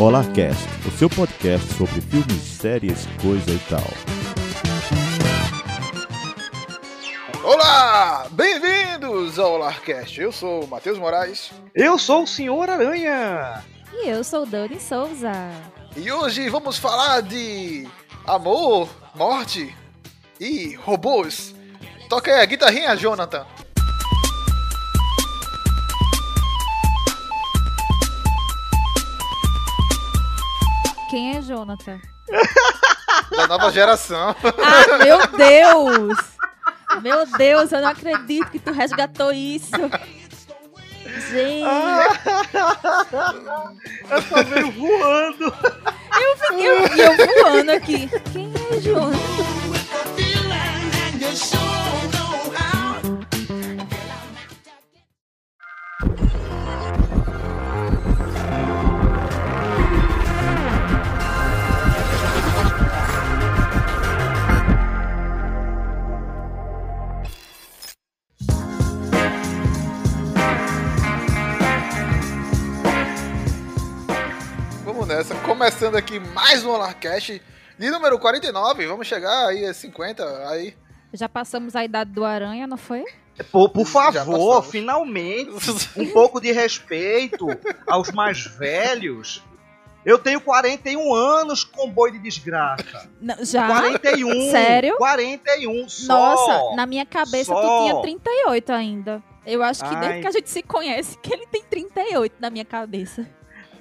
Olá Cast, o seu podcast sobre filmes, séries, coisa e tal. Olá! Bem-vindos ao Larcast. Eu sou o Matheus Moraes Eu sou o Senhor Aranha! E eu sou Dani Souza. e hoje vamos falar de amor, morte e robôs. Toca aí a guitarrinha, Jonathan. Quem é Jonathan? Da nova geração. Ah, meu Deus! Meu Deus, eu não acredito que tu resgatou isso. Gente, Essa veio voando! eu fiquei eu, eu voando aqui. Quem é Jonathan? Nessa. Começando aqui mais um Larcast de número 49. Vamos chegar aí a 50. Aí. Já passamos a idade do aranha, não foi? Por, favor, finalmente, um pouco de respeito aos mais velhos. Eu tenho 41 anos, comboio de desgraça. Não, já? 41! Sério? 41 só! Nossa, na minha cabeça Só. tu tinha 38 ainda. Eu acho que Ai. desde que a gente se conhece, que ele tem 38 na minha cabeça.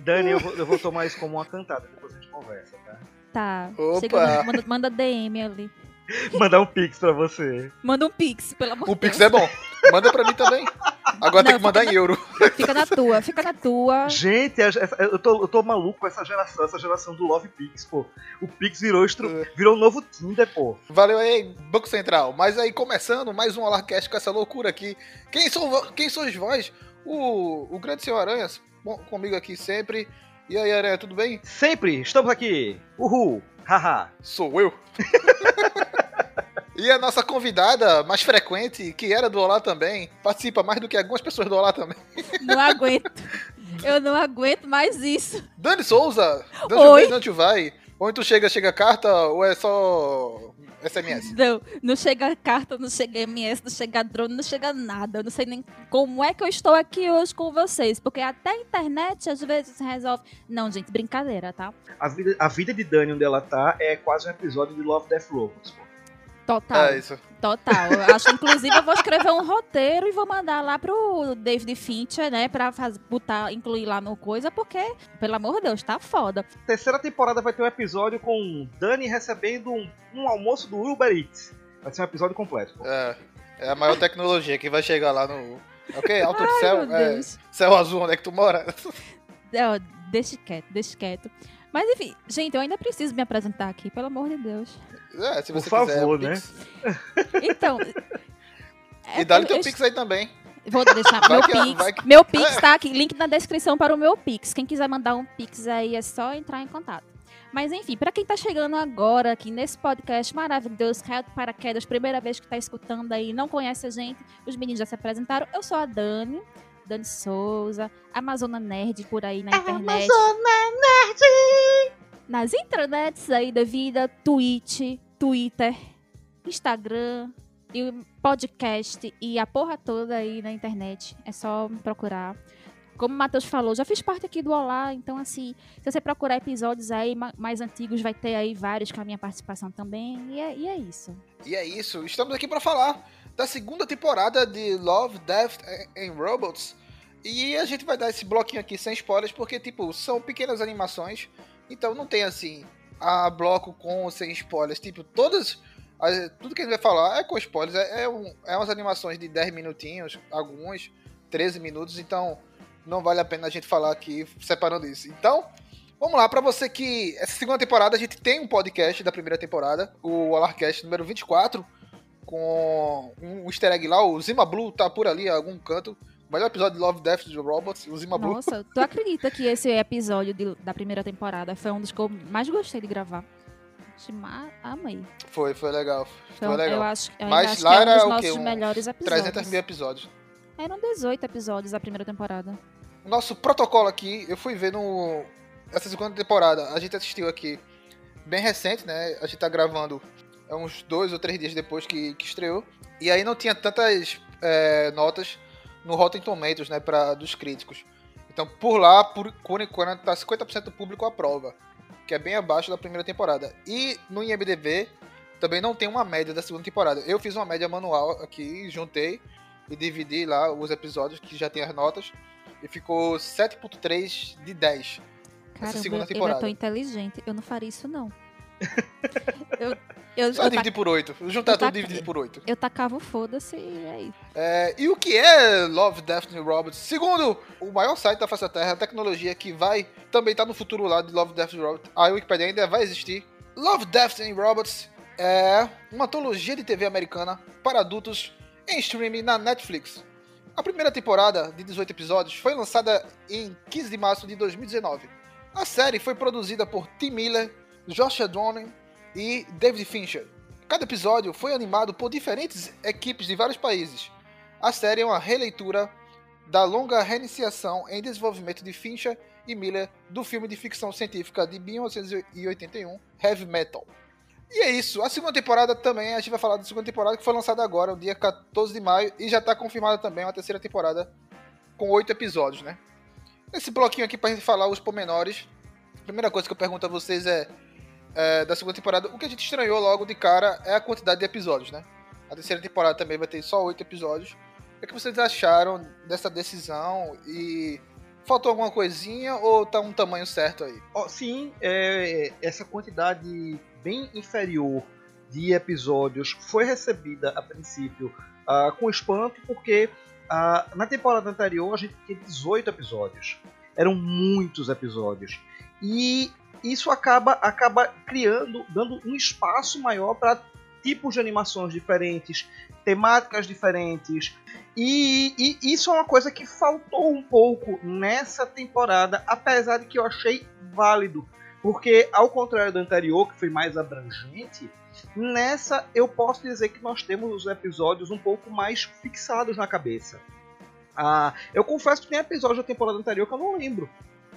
Dani, eu vou, eu vou tomar isso como uma cantada, depois a gente conversa, tá? Tá. Opa. Chega, manda, manda DM ali. Mandar um pix pra você. Manda um pix, pelo amor O de Pix Deus. é bom. Manda pra mim também. Agora tem Não, que mandar em euro. Fica na tua, fica na tua. Gente, eu tô, eu tô maluco com essa geração, essa geração do Love Pix, pô. O Pix virou, estru... virou um novo Tinder, pô. Valeu aí, Banco Central. Mas aí, começando mais um Alarcast com essa loucura aqui. Quem, são, quem sois vós? O, o grande senhor Aranhas, bom, comigo aqui sempre. E aí, Aranha, tudo bem? Sempre estamos aqui. Uhul. Haha. Sou eu. e a nossa convidada mais frequente, que era do Olá também, participa mais do que algumas pessoas do Olá também. Não aguento. Eu não aguento mais isso. Dani Souza, Dante Oi. vem, Dante vai. Onde tu chega, chega carta ou é só SMS? Não, não chega carta, não chega MS, não chega drone, não chega nada. Eu não sei nem como é que eu estou aqui hoje com vocês. Porque até a internet às vezes resolve. Não, gente, brincadeira, tá? A vida, a vida de Dani onde ela tá é quase um episódio de Love Death Robots, pô. Total. É isso. Total. Eu acho, inclusive, eu vou escrever um roteiro e vou mandar lá pro David Fincher, né? Pra faz, botar, incluir lá no coisa, porque, pelo amor de Deus, tá foda. Terceira temporada vai ter um episódio com Dani recebendo um, um almoço do Uber Eats. Vai ser um episódio completo. É, é a maior tecnologia que vai chegar lá no. Ok, alto de Ai, céu. meu É, céu azul, onde é que tu mora? É, deixa quieto, deixa quieto. Mas enfim, gente, eu ainda preciso me apresentar aqui, pelo amor de Deus. É, se Por você favor, quiser. né? Pix. Então. é, E dá-lhe eu- teu eu- Pix aí também. Vou deixar Vai meu que- Pix. que- Meu Pix É. tá aqui. Link na descrição para o meu Pix. Quem quiser mandar um Pix aí é só entrar em contato. Mas enfim, para quem tá chegando agora aqui nesse podcast maravilhoso, caiu de paraquedas, primeira vez que tá escutando aí, não conhece a gente, os meninos já se apresentaram. Eu sou a Dani, Dani Souza, Amazona Nerd por aí na internet. Nas internets aí da vida, Twitch, Twitter, Instagram, e podcast e a porra toda aí na internet. É só me procurar. Como o Matheus falou, já fiz parte aqui do Olá, então assim, se você procurar episódios aí ma- mais antigos, vai ter aí vários com a minha participação também. E é, e é isso. E é isso, estamos aqui pra falar da segunda temporada de Love, Death and Robots. E a gente vai dar esse bloquinho aqui sem spoilers, porque, tipo, são pequenas animações. Então não tem, assim, a bloco com ou sem spoilers. Tipo, todas. tudo que a gente vai falar é com spoilers. É, é, um, é umas animações de 10 minutinhos, alguns 13 minutos. Então não vale a pena a gente falar aqui separando isso. Então. Vamos lá, pra você que. Essa segunda temporada a gente tem um podcast da primeira temporada, o Alarcast número 24, com um easter egg lá, o Zima Blue tá por ali, em algum canto. O melhor episódio de Love Death do Robots, o Zima Blue. Nossa, tu acredita que esse episódio de- da primeira temporada foi um dos que eu mais gostei de gravar? Amei. Foi, foi legal. Foi, Foi legal. Eu acho, eu Mas acho lá que é um era dos o nossos quê? Um melhores episódios. 300 mil episódios. Eram 18 episódios da primeira temporada. O nosso protocolo aqui, eu fui ver no, essa segunda temporada a gente assistiu aqui bem recente, né? A gente tá gravando é uns dois ou três dias depois que, que estreou. E aí não tinha tantas é, notas no Rotten Tomatoes, né, pra, dos críticos. Então, por lá, por, por enquanto, tá 50% do público aprova, que é bem abaixo da primeira temporada. E no IMDb também não tem uma média da segunda temporada. Eu fiz uma média manual aqui, juntei e dividi lá os episódios que já tem as notas e ficou 7.3 de 10. Cara, essa segunda ele é temporada. tão inteligente. Eu não faria isso, não. Eu, eu, Só eu, dividir por 8. Juntar eu tudo dividir por 8. eu tacava o foda-se e é isso. É, e o que é Love, Death and Robots? Segundo o maior site da face da Terra, a tecnologia que vai também estar no futuro lá de Love, Death and Robots, a Wikipedia ainda vai existir. Love, Death and Robots é uma antologia de TV americana para adultos em streaming na Netflix. A primeira temporada, de 18 episódios, foi lançada em 15 de março de 2019. A série foi produzida por Tim Miller, Josh Adonin e David Fincher. Cada episódio foi animado por diferentes equipes de vários países. A série é uma releitura da longa reiniciação em desenvolvimento de Fincher e Miller do filme de ficção científica de 1981, Heavy Metal. E é isso. A segunda temporada também, a gente vai falar da segunda temporada que foi lançada agora, no dia 14 de maio, e já está confirmada também uma terceira temporada com oito episódios, né? Esse bloquinho aqui pra gente falar os pormenores. A primeira coisa que eu pergunto a vocês é, é, da segunda temporada, o que a gente estranhou logo de cara é a quantidade de episódios, né? A terceira temporada também vai ter só oito episódios. O que, é vocês acharam dessa decisão? E faltou alguma coisinha ou tá um tamanho certo aí? Ó, sim, é, essa quantidade bem inferior de episódios foi recebida a princípio ah, com espanto, porque ah, na temporada anterior a gente tinha 18 episódios. Eram muitos episódios. E isso acaba, acaba criando, dando um espaço maior para tipos de animações diferentes, temáticas diferentes. E, e isso é uma coisa que faltou um pouco nessa temporada, apesar de que eu achei válido. Porque, ao contrário do anterior, que foi mais abrangente, nessa eu posso dizer que nós temos os episódios um pouco mais fixados na cabeça. Ah, eu confesso que tem episódio da temporada anterior que eu não lembro,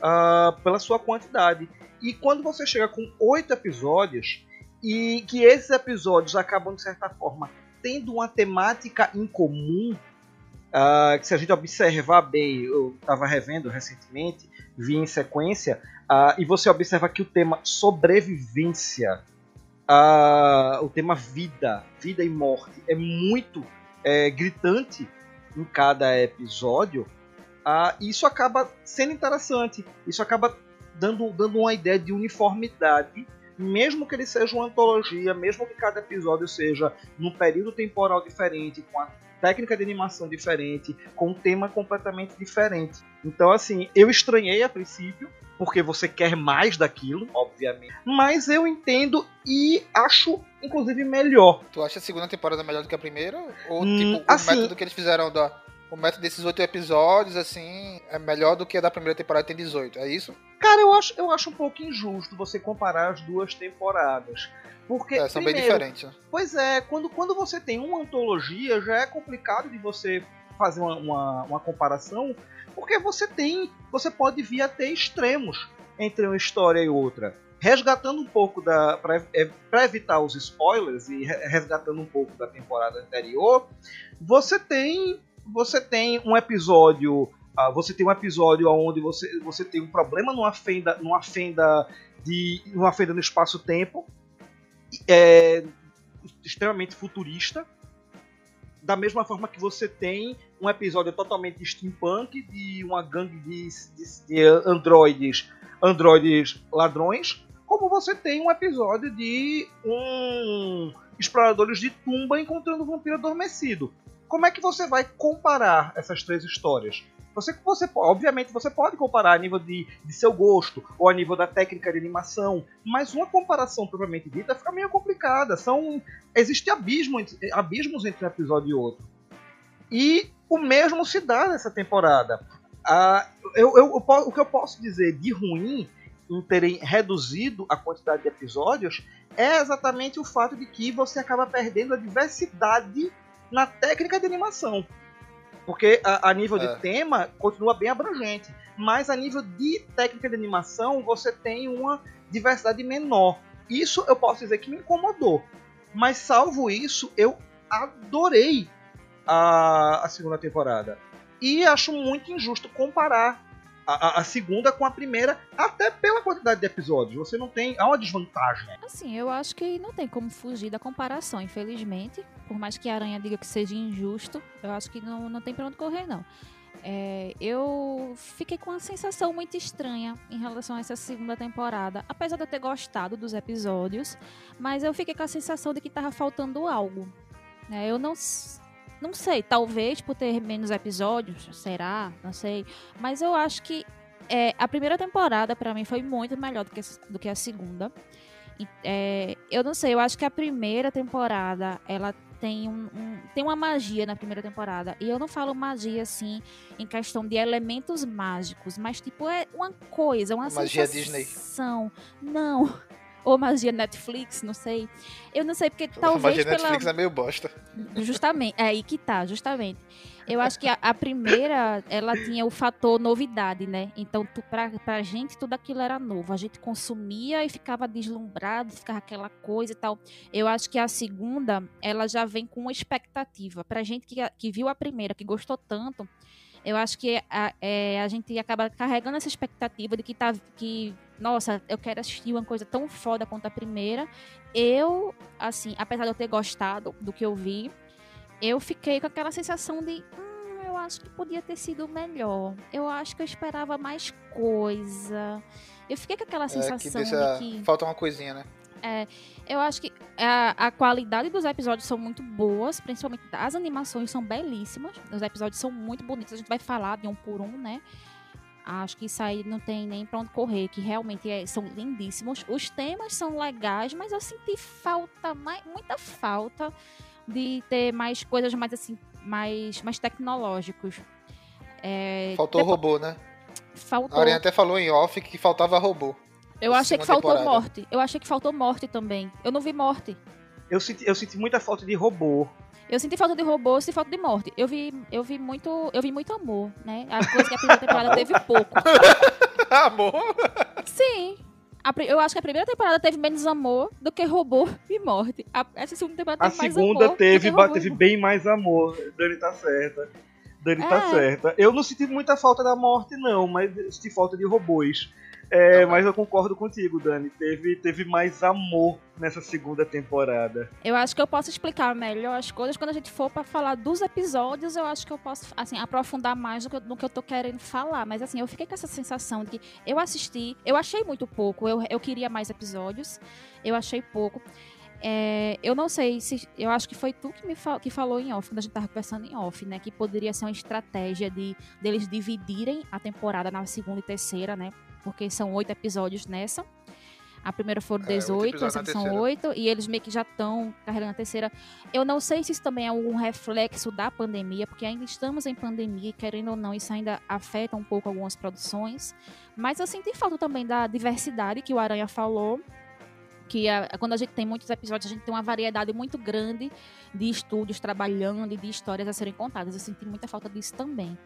ah, pela sua quantidade. E quando você chega com oito episódios, e que esses episódios acabam, de certa forma, tendo uma temática em comum, ah, que se a gente observar bem, eu estava revendo recentemente, vi em sequência, ah, e você observa que o tema sobrevivência, ah, o tema vida, vida e morte, é muito é, gritante em cada episódio, ah, isso acaba sendo interessante, isso acaba dando, dando uma ideia de uniformidade mesmo que ele seja uma antologia, mesmo que cada episódio seja num período temporal diferente, com a técnica de animação diferente, com um tema completamente diferente. Então, assim, eu estranhei a princípio, porque você quer mais daquilo, obviamente, mas eu entendo e acho, inclusive, melhor. Tu acha a segunda temporada melhor do que a primeira? Ou, Hum, tipo, o assim- método que eles fizeram da. O método desses oito episódios, assim, é melhor do que a da primeira temporada tem 18, é isso? Cara, eu acho, eu acho um pouco injusto você comparar as duas temporadas. Porque, É, são bem primeiro, diferentes. né? Pois é, quando, quando você tem uma antologia, já é complicado de você fazer uma, uma, uma comparação, porque você tem. Você pode vir a ter extremos entre uma história e outra. Resgatando um pouco da. para evitar os spoilers e re- resgatando um pouco da temporada anterior, você tem. Você tem um episódio. ah, você tem um episódio onde você, você tem um problema numa fenda, numa fenda de. numa fenda no espaço-tempo. É, extremamente futurista. Da mesma forma que você tem um episódio totalmente steampunk de uma gangue de, de, de androides, androides ladrões, como você tem um episódio de um exploradores de tumba encontrando um vampiro adormecido. Como é que você vai comparar essas três histórias? Você, você, obviamente, você pode comparar a nível de, de seu gosto ou a nível da técnica de animação, mas uma comparação propriamente dita fica meio complicada. São existe abismo, abismos entre um episódio e outro. E o mesmo se dá nessa temporada. Ah, eu, eu- o que eu posso dizer de ruim em terem reduzido a quantidade de episódios é exatamente o fato de que você acaba perdendo a diversidade na técnica de animação. Porque a, a nível É. de tema continua bem abrangente. mas a nível de técnica de animação você tem uma diversidade menor. Isso eu posso dizer que me incomodou. Mas salvo isso, eu adorei a, a segunda temporada. E acho muito injusto comparar a, a, segunda com a primeira, até pela quantidade de episódios. Você não tem. Há uma desvantagem. Assim, eu acho que não tem como fugir da comparação, infelizmente. Por mais que a Aranha diga que seja injusto, eu acho que não, não tem pra onde correr, não. É, eu fiquei com uma sensação muito estranha em relação a essa segunda temporada, apesar de eu ter gostado dos episódios, mas eu fiquei com a sensação de que estava faltando algo. É, eu não, não sei, talvez por ter menos episódios, será? Não sei. Mas eu acho que é, a primeira temporada, para mim, foi muito melhor do que, do que a segunda. É, eu não sei, eu acho que a primeira temporada, ela tem, um, um, tem uma magia na primeira temporada. E eu não falo magia, assim, em questão de elementos mágicos, mas, tipo, é uma coisa, uma magia sensação. Disney. Não ou magia Netflix, não sei. Eu não sei, porque talvez. A magia pela... Netflix é meio bosta. Justamente, é aí que tá, justamente. Eu acho que a, a, primeira, ela tinha o fator novidade, né? Então, tu, pra, pra gente, tudo aquilo era novo. A gente consumia e ficava deslumbrado, ficava aquela coisa e tal. Eu acho que a segunda, ela já vem com uma expectativa. Pra gente que, que viu a primeira, que gostou tanto, eu acho que a, é, a gente acaba carregando essa expectativa de que tá que nossa, eu quero assistir uma coisa tão foda quanto a primeira. Eu, assim, apesar de eu ter gostado do que eu vi, eu fiquei com aquela sensação de, hum, eu acho que podia ter sido melhor. Eu acho que eu esperava mais coisa. Eu fiquei com aquela sensação é, que deixa... de que falta uma coisinha, né? É, eu acho que a, a, qualidade dos episódios são muito boas, principalmente as animações são belíssimas. Os episódios são muito bonitos. A gente vai falar de um por um, né? Acho que isso aí não tem nem pra onde correr, que realmente é, são lindíssimos. Os temas são legais, mas eu senti falta, mais, muita falta de ter mais coisas mais assim, mais, mais tecnológicos. É, Faltou depois... robô, né? Faltou. A Aranha até falou em off que faltava robô. Eu achei que faltou temporada. morte. Eu achei que faltou morte também. Eu não vi morte. Eu senti, eu senti muita falta de robô. Eu senti falta de robô, senti falta de morte. Eu vi, eu vi muito, eu vi muito amor, né? A coisa que a primeira temporada teve pouco. amor? Sim. A, eu acho que a primeira temporada teve menos amor do que robô e morte. A, essa segunda temporada teve a mais amor. A segunda teve, teve bem mais amor. Dani tá certa. Dani tá é. tá certa. Eu não senti muita falta da morte, não, mas senti falta de robôs. É, mas eu concordo contigo, Dani. Teve, teve mais amor nessa segunda temporada. Eu acho que eu posso explicar melhor as coisas quando a gente for para falar dos episódios. Eu acho que eu posso, assim, aprofundar mais do que, do que eu tô querendo falar. Mas, assim, eu fiquei com essa sensação de que eu assisti, eu achei muito pouco. Eu, eu queria mais episódios, eu achei pouco. É, eu não sei se. Eu acho que foi tu que me fal, que falou em off, quando a gente tava conversando em off, né? Que poderia ser uma estratégia de deles dividirem a temporada na segunda e terceira, né? porque são oito episódios nessa. A primeira foram 18, é, essa são oito, e eles meio que já estão carregando a terceira. Eu não sei se isso também é um reflexo da pandemia, porque ainda estamos em pandemia e, querendo ou não, isso ainda afeta um pouco algumas produções. Mas eu senti falta também da diversidade que o Aranha falou. Que a, quando a gente tem muitos episódios, a gente tem uma variedade muito grande de estúdios trabalhando e de histórias a serem contadas. Eu senti muita falta disso também.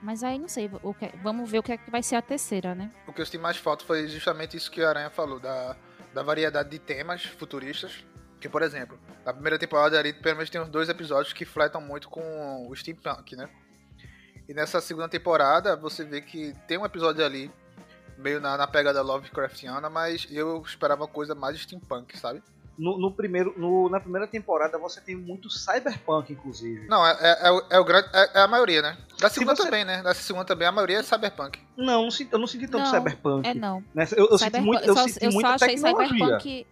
Mas aí não sei, que, vamos ver o que, é que vai ser a terceira, né? O que eu senti mais falta foi justamente isso que a Aranha falou, da, da variedade de temas futuristas. Que, por exemplo, na primeira temporada ali, pelo menos tem uns dois episódios que fletam muito com o steampunk, né? E nessa segunda temporada, você vê que tem um episódio ali, meio na, na pegada Lovecraftiana, mas eu esperava coisa mais steampunk, sabe? no, no primeiro, no, na primeira temporada você tem muito cyberpunk, inclusive. Não, é, é, é, o, é, o grande, é, é, a maioria, né? Da segunda você... também, né? Da segunda também, a maioria é cyberpunk. Não, não eu não senti tanto não, cyberpunk. É não. Nessa, eu, eu senti muito, eu, só, senti eu muita só achei tecnologia. cyberpunk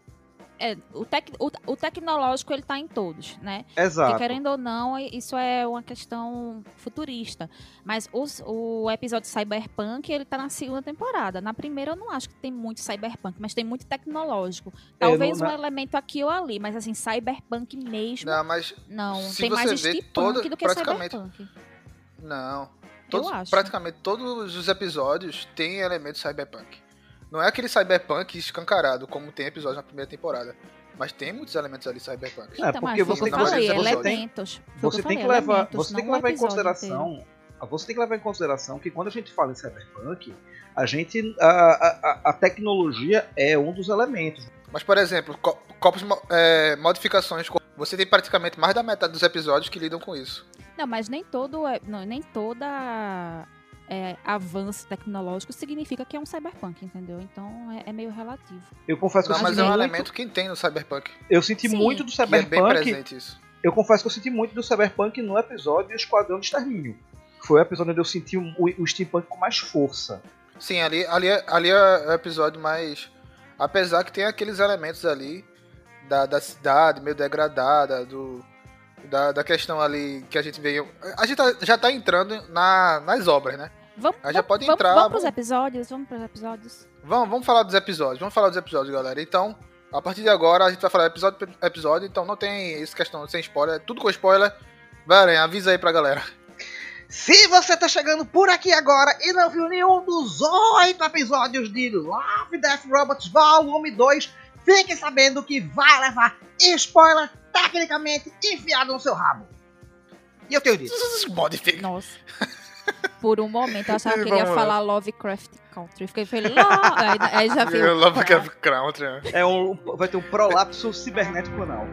é, o, tec, o, o, tecnológico ele tá em todos, né? Exato. Porque, querendo ou não, isso é uma questão futurista. Mas os, o episódio Cyberpunk, ele tá na segunda temporada. Na primeira eu não acho que tem muito Cyberpunk, mas tem muito tecnológico. É, Talvez é, um na... elemento aqui ou ali, mas assim, Cyberpunk mesmo. Não, mas. Não, tem mais steampunk do que Cyberpunk. Não. Todos, praticamente todos os episódios têm elementos cyberpunk. Não é aquele cyberpunk escancarado, como tem episódio na primeira temporada. Mas tem muitos elementos ali cyberpunk. É, porque você tem, falei, elementos. Você tem que levar, você tem que levar em consideração inteiro. você tem que levar em consideração que quando a gente fala em cyberpunk, a gente a, a, a tecnologia é um dos elementos. Mas, por exemplo, co copos, é, modificações, você tem praticamente mais da metade dos episódios que lidam com isso. Não, mas nem todo, é, não, nem toda é, avanço tecnológico significa que é um cyberpunk, entendeu? Então é, é meio relativo. Eu confesso que Não, eu mas senti é um muito, elemento que tem no cyberpunk. eu senti Sim. muito do Que é bem cyberpunk. presente isso. eu confesso que eu senti muito do cyberpunk no episódio Esquadrão de Extermínio. Foi o episódio onde eu senti o, o steampunk com mais força. Sim, ali, ali, é- ali é o episódio mais. Apesar que tem aqueles elementos ali da, da cidade meio degradada, do, da, da questão ali que a gente veio. A gente tá- já tá entrando na, nas obras, né? Vamos, já pode vamos- entrar, Vamos pros episódios, vamos pros episódios. Vamos, vamos falar dos episódios, vamos falar dos episódios, galera. Então, a partir de agora a gente vai falar episódio por episódio, então não tem essa questão sem spoiler, tudo com spoiler. Aranha, avisa aí pra galera. Se você tá chegando por aqui agora e não viu nenhum dos oito episódios de Love, Death Robots Volume 2, fique sabendo que vai levar spoiler tecnicamente enfiado no seu rabo. E eu tenho dito. Nossa. Por um momento eu achava que ele ia falar Lovecraft Country. Fiquei feliz. Aí, aí já love Lovecraft Country. né? É um, vai ter um prolapso cibernético anal.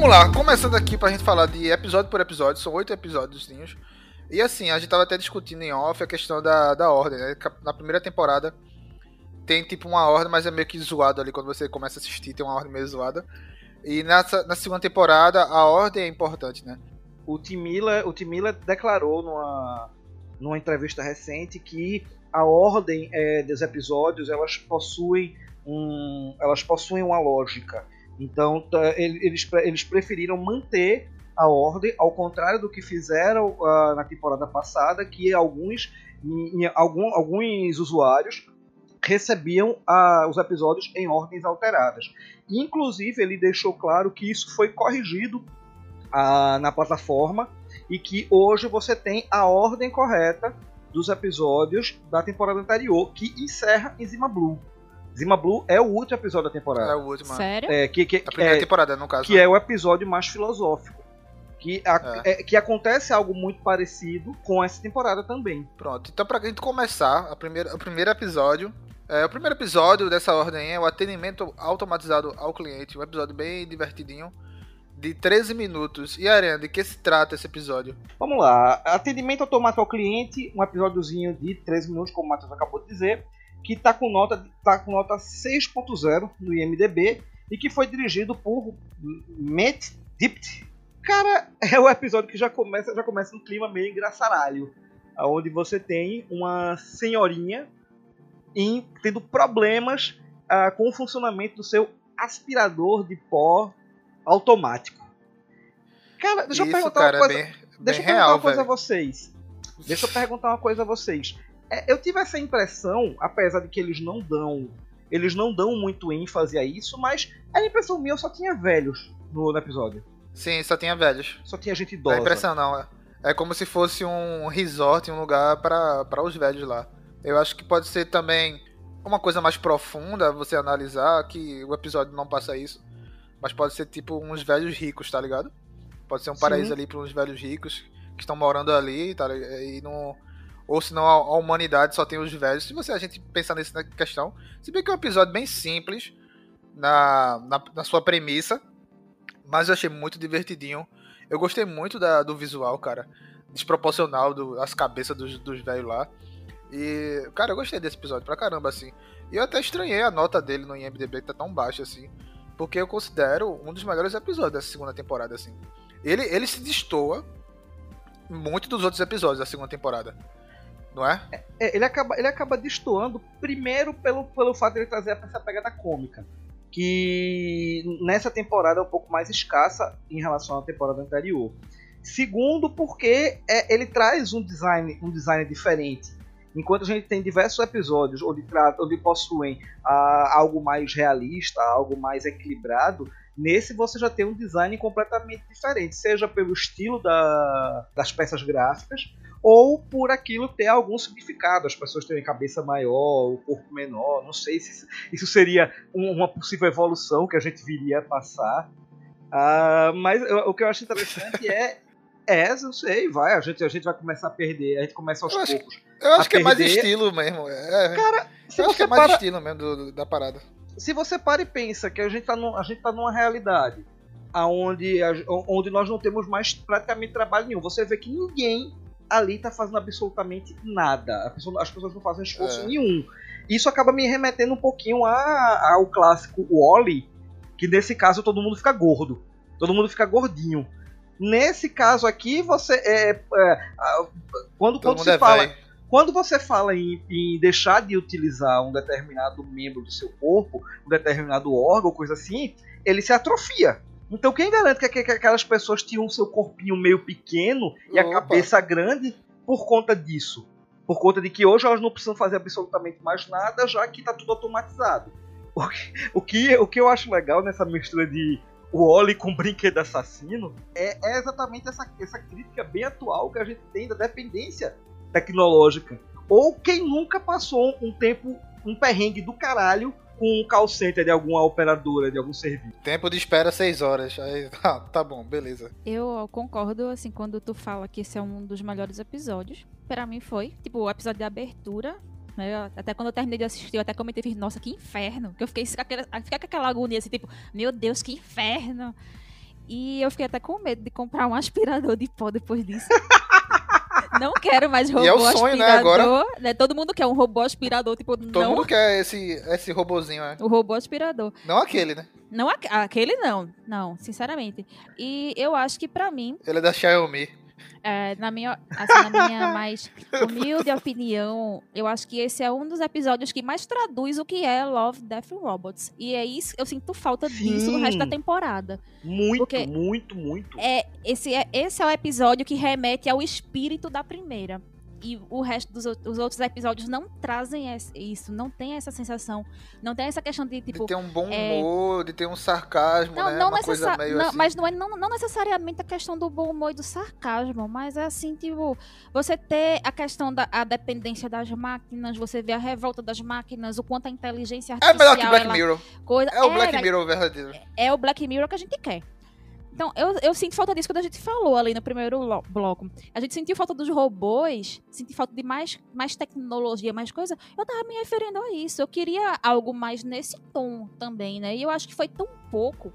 Vamos lá, começando aqui pra gente falar de episódio por episódio, são oito episódios. E assim, a gente tava até discutindo em off a questão da, da ordem, né? Na primeira temporada tem tipo uma ordem, mas é meio que zoado ali quando você começa a assistir, tem uma ordem meio zoada. E nessa, na segunda temporada a ordem é importante, né? O Tim Miller, o Tim Miller declarou numa, numa entrevista recente que a ordem é, dos episódios elas possuem um, elas possuem uma lógica. Então tá, ele- eles, eles preferiram manter a ordem, ao contrário do que fizeram ah, na temporada passada, que alguns, em- em algum- alguns usuários recebiam ah, os episódios em ordens alteradas. Inclusive ele deixou claro que isso foi corrigido ah, na plataforma e que hoje você tem a ordem correta dos episódios da temporada anterior, que encerra em Zima Blue. Zima Blue é o último episódio da É temporada. o último. Sério? É, que, que, A primeira é, temporada, no caso. que é o episódio mais filosófico. Que, a- é, que acontece algo muito parecido com essa temporada também. Pronto, então pra gente começar, a primeira, o primeiro episódio. É, o primeiro episódio dessa ordem é o atendimento automatizado ao cliente. Um episódio bem divertidinho, de 13 minutos. E Arena, de que se trata esse episódio? Vamos lá. Atendimento automático ao cliente, um episódiozinho de 13 minutos, como o Matheus acabou de dizer, que está com nota, tá com nota 6.0 no IMDB e que foi dirigido por Matt Dipt. Cara, é o episódio que já começa, já começa num clima meio engraçaralho, onde você tem uma senhorinha em- tendo problemas ah, com o funcionamento do seu aspirador de pó automático. Cara, deixa eu Isso, perguntar cara, uma coisa. é bem, Deixa eu perguntar real, uma coisa velho. a vocês. Deixa eu perguntar uma coisa a vocês. É, eu tive essa impressão, apesar de que eles não dão, eles não dão muito ênfase a isso, mas a impressão minha eu só tinha velhos no, no episódio. Sim, só tinha velhos. Só tinha gente Dá idosa. impressão não. É, é como se fosse um resort, um lugar pra pra os velhos lá. Eu acho que pode ser também uma coisa mais profunda você analisar, que o episódio não passa isso. Mas pode ser tipo uns velhos ricos, tá ligado? Pode ser um Sim. paraíso ali para uns velhos ricos que estão morando ali, tá? E não. Ou senão a, a humanidade só tem os velhos. Se você a gente pensar nessa questão, se bem que é um episódio bem simples na, na, na sua premissa, mas eu achei muito divertidinho. Eu gostei muito da- do visual, cara. Desproporcional do, das cabeças dos, dos velhos lá. E, cara, eu gostei desse episódio pra caramba, assim. E eu até estranhei a nota dele no IMDB que tá tão baixa, assim. Porque eu considero um dos melhores episódios dessa segunda temporada, assim. Ele, ele se destoa muito dos outros episódios da segunda temporada. Não é? É, ele, acaba, ele acaba destoando, primeiro pelo, pelo fato de ele trazer essa pegada cômica. Que nessa temporada é um pouco mais escassa em relação à temporada anterior. Segundo, porque é, ele traz um design, um design diferente. Enquanto a gente tem diversos episódios onde, onde possuem ah, algo mais realista, algo mais equilibrado, nesse você já tem um design completamente diferente, seja pelo estilo da, das peças gráficas ou por aquilo ter algum significado, as pessoas terem cabeça maior, o corpo menor, não sei se isso seria uma possível evolução que a gente viria a passar. Uh, mas o que eu acho interessante é é, eu sei, vai, a gente, a gente vai começar a perder, a gente começa aos eu poucos. Acho, eu acho que é mais estilo mesmo. É. Cara, se eu acho que é mais para... estilo mesmo do, do, da parada. Se você para e pensa que a gente tá, no, a gente tá numa realidade aonde, onde nós não temos mais praticamente trabalho nenhum, você vê que ninguém ali tá fazendo absolutamente nada. Pessoa, as pessoas não fazem esforço é. nenhum. Isso acaba me remetendo um pouquinho a, ao clássico Wally, que nesse caso todo mundo fica gordo. Todo mundo fica gordinho. Nesse caso aqui, você é, é quando, quando se é fala véio. quando você fala em, em, deixar de utilizar um determinado membro do seu corpo, um determinado órgão, coisa assim, ele se atrofia. Então quem garante que, que aquelas pessoas tinham seu corpinho meio pequeno e Opa. a cabeça grande por conta disso? Por conta de que hoje elas não precisam fazer absolutamente mais nada, já que está tudo automatizado. O que, o que, o que eu acho legal nessa mistura de o Oli com brinquedo assassino, é, é, exatamente essa, essa crítica bem atual que a gente tem da dependência tecnológica. Ou quem nunca passou um tempo, um perrengue do caralho com um call center de alguma operadora, de algum serviço. Tempo de espera seis horas. Aí, tá, tá bom, beleza. Eu concordo, assim, quando tu fala que esse é um dos melhores episódios. Para mim foi. Tipo, o episódio de abertura né? Até quando eu terminei de assistir, eu até comentei, fiz, nossa, que inferno. Que eu fiquei com aquela, fiquei com aquela agonia assim, tipo, meu Deus, que inferno. E eu fiquei até com medo de comprar um aspirador de pó depois disso. não quero mais robô e é o sonho, né, aspirador. Né, agora... Né? Todo mundo quer um robô aspirador, tipo, Todo não... mundo quer esse, esse robozinho, né? O robô aspirador. Não aquele, né? Não aquele não, não, sinceramente. E eu acho que para mim... Ele é da Xiaomi. É, na, minha, assim, na minha mais humilde opinião, eu acho que esse é um dos episódios que mais traduz o que é Love, Death and Robots. E é isso, eu sinto falta Sim. disso no resto da temporada. Muito, Porque muito, muito. É, esse, é, esse é o episódio que remete ao espírito da primeira e o resto dos os outros episódios não trazem isso, não tem essa sensação, não tem essa questão de tipo. De ter um bom é, humor, é... de ter um sarcasmo, não, né? Não necessa... não, assim. Mas não é não, não, necessariamente a questão do bom humor e do sarcasmo, mas é assim, tipo, você ter a questão da a dependência das máquinas, você vê a revolta das máquinas, o quanto a inteligência artificial. É melhor que Black ela... Mirror. Coisa... É o Black Mirror verdadeiro. É o Black Mirror que a gente quer. Então, eu, eu sinto falta disso quando a gente falou ali no primeiro bloco. A gente sentiu falta dos robôs, senti falta de mais, mais tecnologia, mais coisa. Eu tava me referindo a isso. Eu queria algo mais nesse tom também, né? E eu acho que foi tão pouco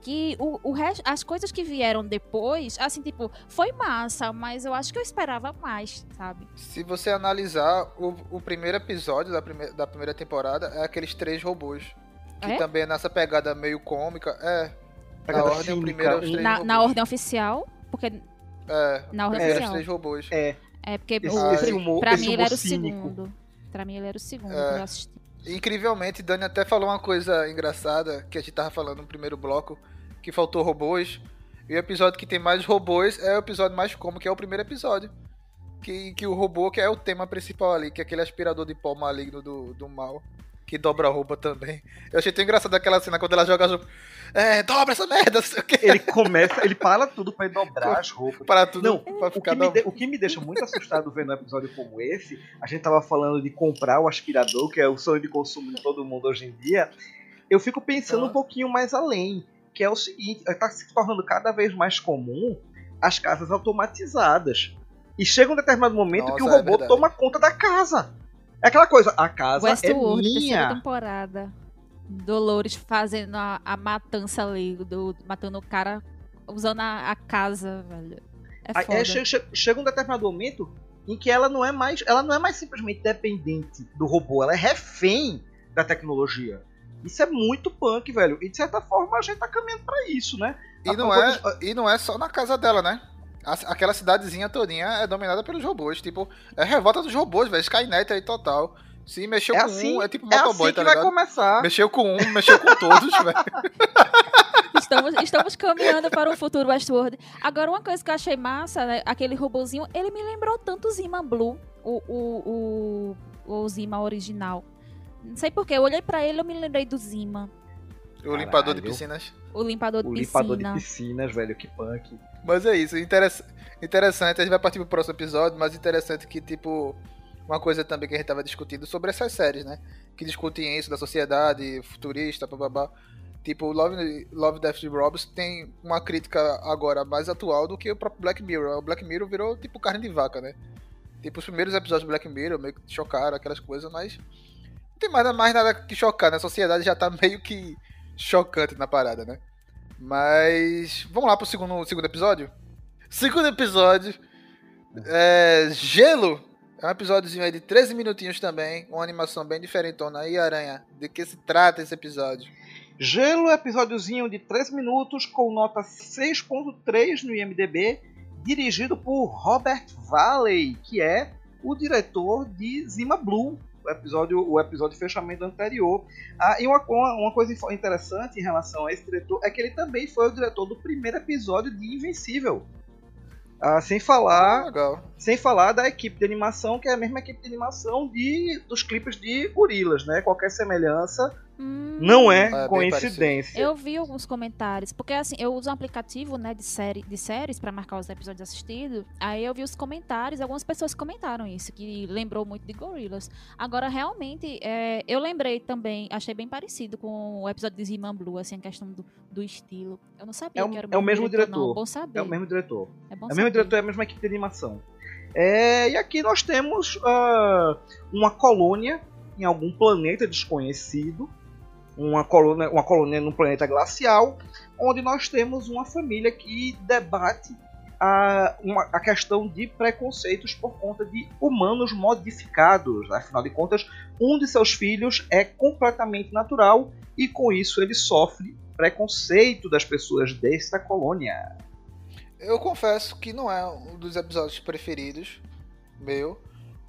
que o, o resto, as coisas que vieram depois, assim, tipo, foi massa, mas eu acho que eu esperava mais, sabe? Se você analisar o, o primeiro episódio da, prime da primeira temporada, é aqueles três robôs. Que é? também é nessa pegada meio cômica. É, na ordem, primeiro é os três na, robôs. na ordem oficial, porque. É, na ordem é, oficial. os três robôs. É. É, porque esse, o, esse humor, pra mim ele era o segundo. Pra mim ele era o segundo é. que eu assisti. Incrivelmente, Dani até falou uma coisa engraçada que a gente tava falando no primeiro bloco, que faltou robôs. E o episódio que tem mais robôs é o episódio mais cômico, que é o primeiro episódio. Que, que o robô, que é o tema principal ali, que é aquele aspirador de pó maligno do, do mal que dobra a roupa também. Eu achei tão engraçado aquela cena quando ela joga as roupas. É, dobra essa merda, não sei o quê. Ele começa, ele para tudo pra dobrar as roupas. Para tudo. Não, pra o, que de, o que me deixa muito assustado vendo um episódio como esse, a gente tava falando de comprar o aspirador, que é o sonho de consumo de todo mundo hoje em dia. Eu fico pensando ah. um pouquinho mais além, que é o seguinte, tá se tornando cada vez mais comum as casas automatizadas. E chega um determinado momento Nossa, que o é robô é toma conta da casa. É aquela coisa, a casa Westworld, é minha. temporada. Dolores fazendo a, a matança ali, do, matando o cara usando a, a casa, velho. É foda. É, chega, chega um determinado momento em que ela não é mais, ela não é mais simplesmente dependente do robô, ela é refém da tecnologia. Isso é muito punk, velho. E de certa forma a gente tá caminhando para isso, né? E não, é, de... e não é só na casa dela, né? Aquela cidadezinha todinha é dominada pelos robôs. Tipo, é revolta dos robôs, velho. Skynet aí total. Se mexeu é com assim, um, é tipo é motoboy, assim tá ligado? vai começar. Mexeu com um, mexeu com todos, velho. Estamos, estamos caminhando para um futuro Westworld. Agora, uma coisa que eu achei massa, né? aquele robozinho, ele me lembrou tanto Zima Blue. o, o, o, o Zima original. Não sei porquê, eu olhei pra ele e eu me lembrei do Zima. O limpador de Caralho. piscinas. O limpador de O piscina. limpador de piscinas, velho, que punk. Mas é isso, interessa- interessante, a gente vai partir pro próximo episódio, mas interessante que, tipo, uma coisa também que a gente tava discutindo sobre essas séries, né? Que discutem isso da sociedade futurista, bababá. Tipo, Love, Love Death Robots tem uma crítica agora mais atual do que o próprio Black Mirror. O Black Mirror virou, tipo, carne de vaca, né? Tipo, os primeiros episódios do Black Mirror meio que chocaram, aquelas coisas, mas não tem mais, mais nada que chocar, né? A sociedade já tá meio que chocante na parada, né? Mas vamos lá pro segundo, segundo episódio? Segundo episódio é Gelo. É um episódiozinho aí de 13 minutinhos também, uma animação bem diferentona aí, Aranha. De que se trata esse episódio? Gelo, episódiozinho de 3 minutos com nota 6.3 no IMDB, dirigido por Robert Valley, que é o diretor de Zima Blue, episódio, o episódio de fechamento anterior. Ah, e uma, uma, coisa interessante em relação a esse diretor é que ele também foi o diretor do primeiro episódio de Invencível. Ah, sem falar legal. Sem falar da equipe de animação, que é a mesma equipe de animação de, dos clipes de Gorilas, né? Qualquer semelhança Hum, não é, É, bem coincidência. Eu vi alguns comentários, porque assim, eu uso um aplicativo, né, de, série, de séries pra marcar os episódios assistidos. Aí eu vi os comentários, algumas pessoas comentaram isso, que lembrou muito de Gorillaz. Agora, realmente, é, eu lembrei também, achei bem parecido com o episódio de Ziman Blue, assim, a questão do, do estilo. Eu não sabia É o- que era é o mesmo diretor. Não. Bom saber. É o mesmo diretor. É bom É o mesmo saber. diretor, é a mesma equipe de animação. É, e aqui nós temos ah, uma colônia em algum planeta desconhecido, uma colônia, uma colônia num planeta glacial, onde nós temos uma família que debate a, uma- a questão de preconceitos por conta de humanos modificados. Afinal de contas, um de seus filhos é completamente natural e com isso ele sofre preconceito das pessoas desta colônia. Eu confesso que não é um dos episódios preferidos meu,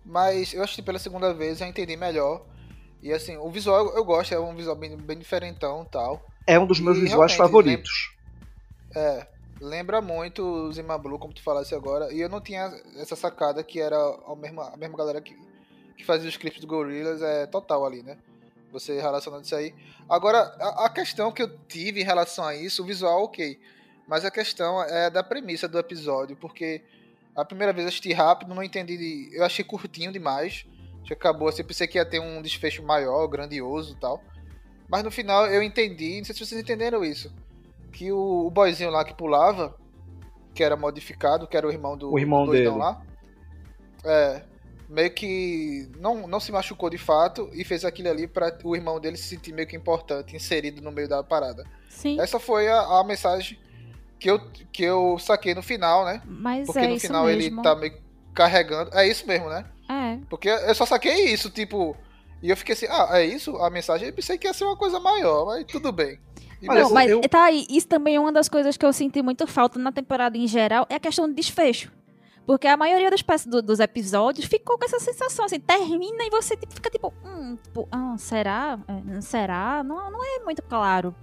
mas eu assisti pela segunda vez e eu entendi melhor. E assim, o visual eu gosto, é um visual bem, bem diferentão e tal. É um dos meus E visuais favoritos. É, lembra muito o Zima Blue, como tu falasse agora. E eu não tinha essa sacada que era a mesma, a mesma galera que, que fazia os clipes do Gorillaz, é total ali, né? Você relacionando isso aí. Agora, a, a questão que eu tive em relação a isso, o visual, ok. Mas a questão é da premissa do episódio, porque a primeira vez eu assisti rápido, não entendi. de- Eu achei curtinho demais. Acho que acabou assim, eu pensei que ia ter um desfecho maior, grandioso e tal. Mas no final eu entendi, não sei se vocês entenderam isso. Que o, o boyzinho lá que pulava, que era modificado, que era o irmão do, O irmão do doidão dele. lá. É. Meio que não, não se machucou de fato e fez aquilo ali pra o irmão dele se sentir meio que importante, inserido no meio da parada. Sim, Essa foi a, a mensagem que eu, que eu saquei no final, né? mas Porque é no isso final mesmo. ele tá meio carregando. É isso mesmo, né? É, Porque eu só saquei isso, tipo. E eu fiquei assim, ah, é isso a mensagem? Eu pensei que ia ser uma coisa maior, mas tudo bem. E Não, mas eu- tá aí, isso também é uma das coisas que eu senti muito falta na temporada em geral, é a questão do desfecho. Porque a maioria das peças do- dos episódios ficou com essa sensação, assim, termina e você tipo, fica tipo, hum, tipo, ah, será? É, Será? Não, não é muito claro.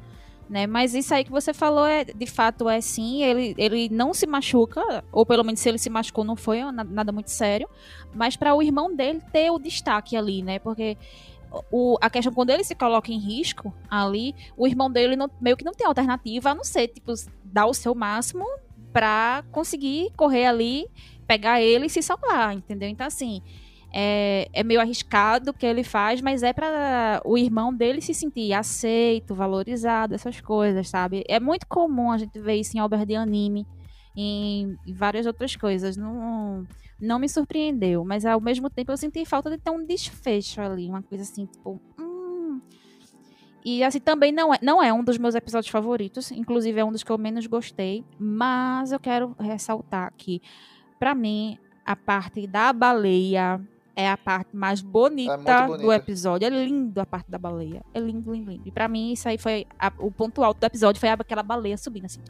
Né? Mas isso aí que você falou é, de fato, é sim, ele, ele não se machuca, ou pelo menos se ele se machucou, não foi na- nada muito sério, mas para o irmão dele ter o destaque ali, né? Porque o, a questão, quando ele se coloca em risco ali, o irmão dele não- meio que não tem alternativa a não ser, tipo, dar o seu máximo pra conseguir correr ali, pegar ele e se salvar, entendeu? Então, assim, é, é meio arriscado o que ele faz, mas é pra o irmão dele se sentir aceito, valorizado, essas coisas, sabe? É muito comum a gente ver isso em obras de anime, em, em várias outras coisas. Não, não me surpreendeu, mas ao mesmo tempo eu senti falta de ter um desfecho ali, uma coisa assim, tipo, hum. E assim, também não é, não é um dos meus episódios favoritos, inclusive é um dos que eu menos gostei, mas eu quero ressaltar que, pra mim, a parte da baleia é a parte mais bonita, É muito do bonita. episódio. É lindo a parte da baleia. É lindo, lindo, lindo. E pra mim, isso aí foi. a- o ponto alto do episódio foi aquela baleia subindo, assim.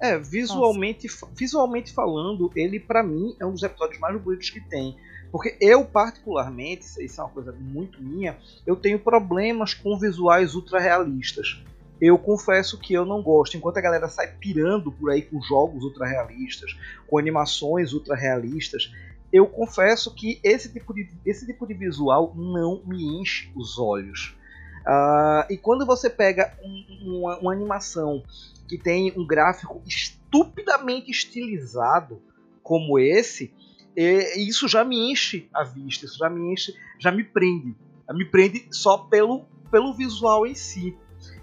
É, visualmente, visualmente falando, ele pra mim é um dos episódios mais bonitos que tem. Porque eu, particularmente, isso é uma coisa muito minha, eu tenho problemas com visuais ultra realistas. Eu confesso que eu não gosto. Enquanto a galera sai pirando por aí com jogos ultra realistas, com animações ultra realistas, eu confesso que esse tipo de, esse tipo de visual não me enche os olhos. Uh, e quando você pega um, uma, uma, animação que tem um gráfico estupidamente estilizado como esse, isso já me enche a vista, isso já me enche, já me prende. Me prende só pelo, pelo visual em si.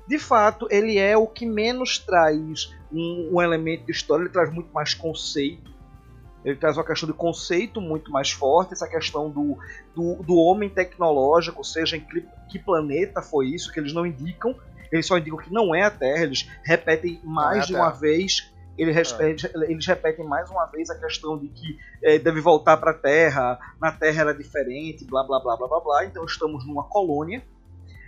De fato, ele é o que menos traz um, um elemento de história, ele traz muito mais conceito ele traz uma questão de conceito muito mais forte, essa questão do, do, do homem tecnológico, seja em que, que, planeta foi isso, que eles não indicam, eles só indicam que não é a Terra, eles repetem mais é de uma vez. Eles, é. eles, repetem mais uma vez a questão de que é, deve voltar para a Terra, na Terra era diferente, blá blá blá blá blá blá. Então estamos numa colônia.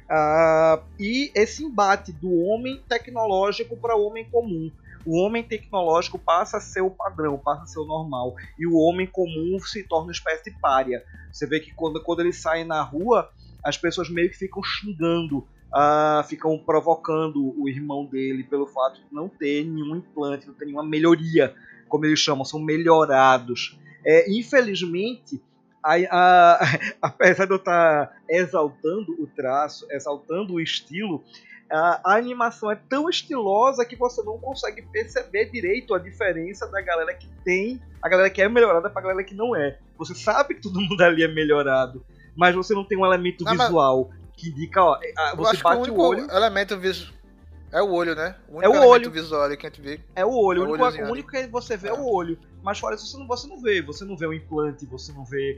Uh, e esse embate do homem tecnológico para o homem comum o homem tecnológico passa a ser o padrão, passa a ser o normal, e o homem comum se torna uma espécie de párea. Você vê que quando, quando ele sai na rua, as pessoas meio que ficam xingando, uh, ficam provocando o irmão dele pelo fato de não ter nenhum implante, não ter nenhuma melhoria, como eles chamam, são melhorados. É, infelizmente, a, a, apesar de eu estar exaltando o traço, exaltando o estilo, a, a, animação é tão estilosa que você não consegue perceber direito a diferença da galera que tem, a galera que é melhorada pra galera que não é. Você sabe que todo mundo ali é melhorado, mas você não tem um elemento não, visual que indica, ó, você bate o, o olho. elemento visual é o olho, né? O é o olho visual que a gente vê. É o olho. É o, único, o único que você vê é. é. o olho. Mas fora isso, você não, você não vê. Você não vê o implante, você não vê.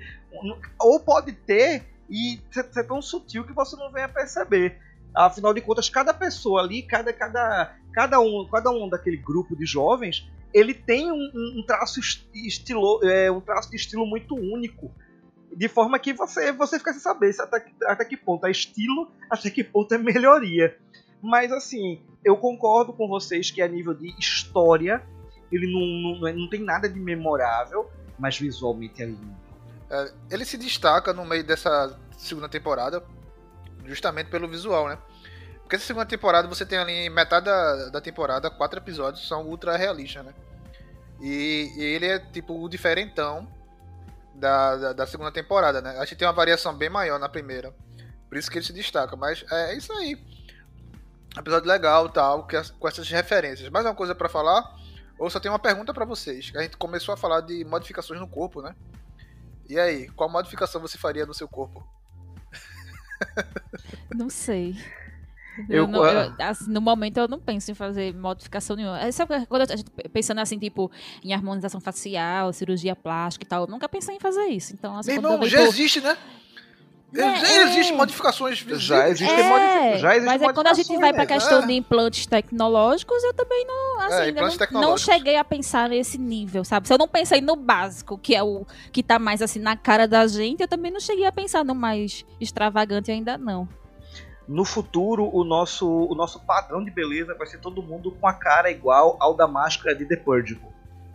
Ou pode ter e ser tão sutil que você não venha perceber. Afinal de contas, cada pessoa ali, cada, cada, cada, um, cada um daquele grupo de jovens, ele tem um, um traço estilo, é, um traço de estilo muito único. De forma que você, você fica sem saber se até, até que ponto é estilo, até que ponto é melhoria. Mas assim, eu concordo com vocês que a nível de história, ele não, não, não tem nada de memorável, mas visualmente é lindo. É, ele se destaca no meio dessa segunda temporada justamente pelo visual, né? Porque essa segunda temporada você tem ali metade da, da temporada, quatro episódios são ultra realistas, né? E, e, ele é tipo o diferentão da, da, da, segunda temporada, né? Acho que tem uma variação bem maior na primeira. Por isso que ele se destaca. Mas é, isso aí. Episódio legal tal, com essas referências. Mais uma coisa para falar? Ou só tem uma pergunta para vocês? A gente começou a falar de modificações no corpo, né? E aí, qual modificação você faria no seu corpo? Não sei. Eu, eu, não, eu, assim, no momento eu não penso em fazer modificação nenhuma. É Sabe quando a gente pensando assim, tipo, em harmonização facial, cirurgia plástica e tal, eu nunca pensei em fazer isso. Então, assim, Meu irmão, já por... existe, né? É, já é. existem modificações visíveis. Já existe, é, modific... já existe Mas é quando a gente vai para a questão é. de implantes tecnológicos, eu também não, assim, é, não, não, cheguei a pensar nesse nível, sabe? Se eu não pensei no básico, que é o que tá mais assim na cara da gente, eu também não cheguei a pensar no mais extravagante ainda não. No futuro, o nosso, o nosso padrão de beleza vai ser todo mundo com a cara igual ao da máscara de The Purge.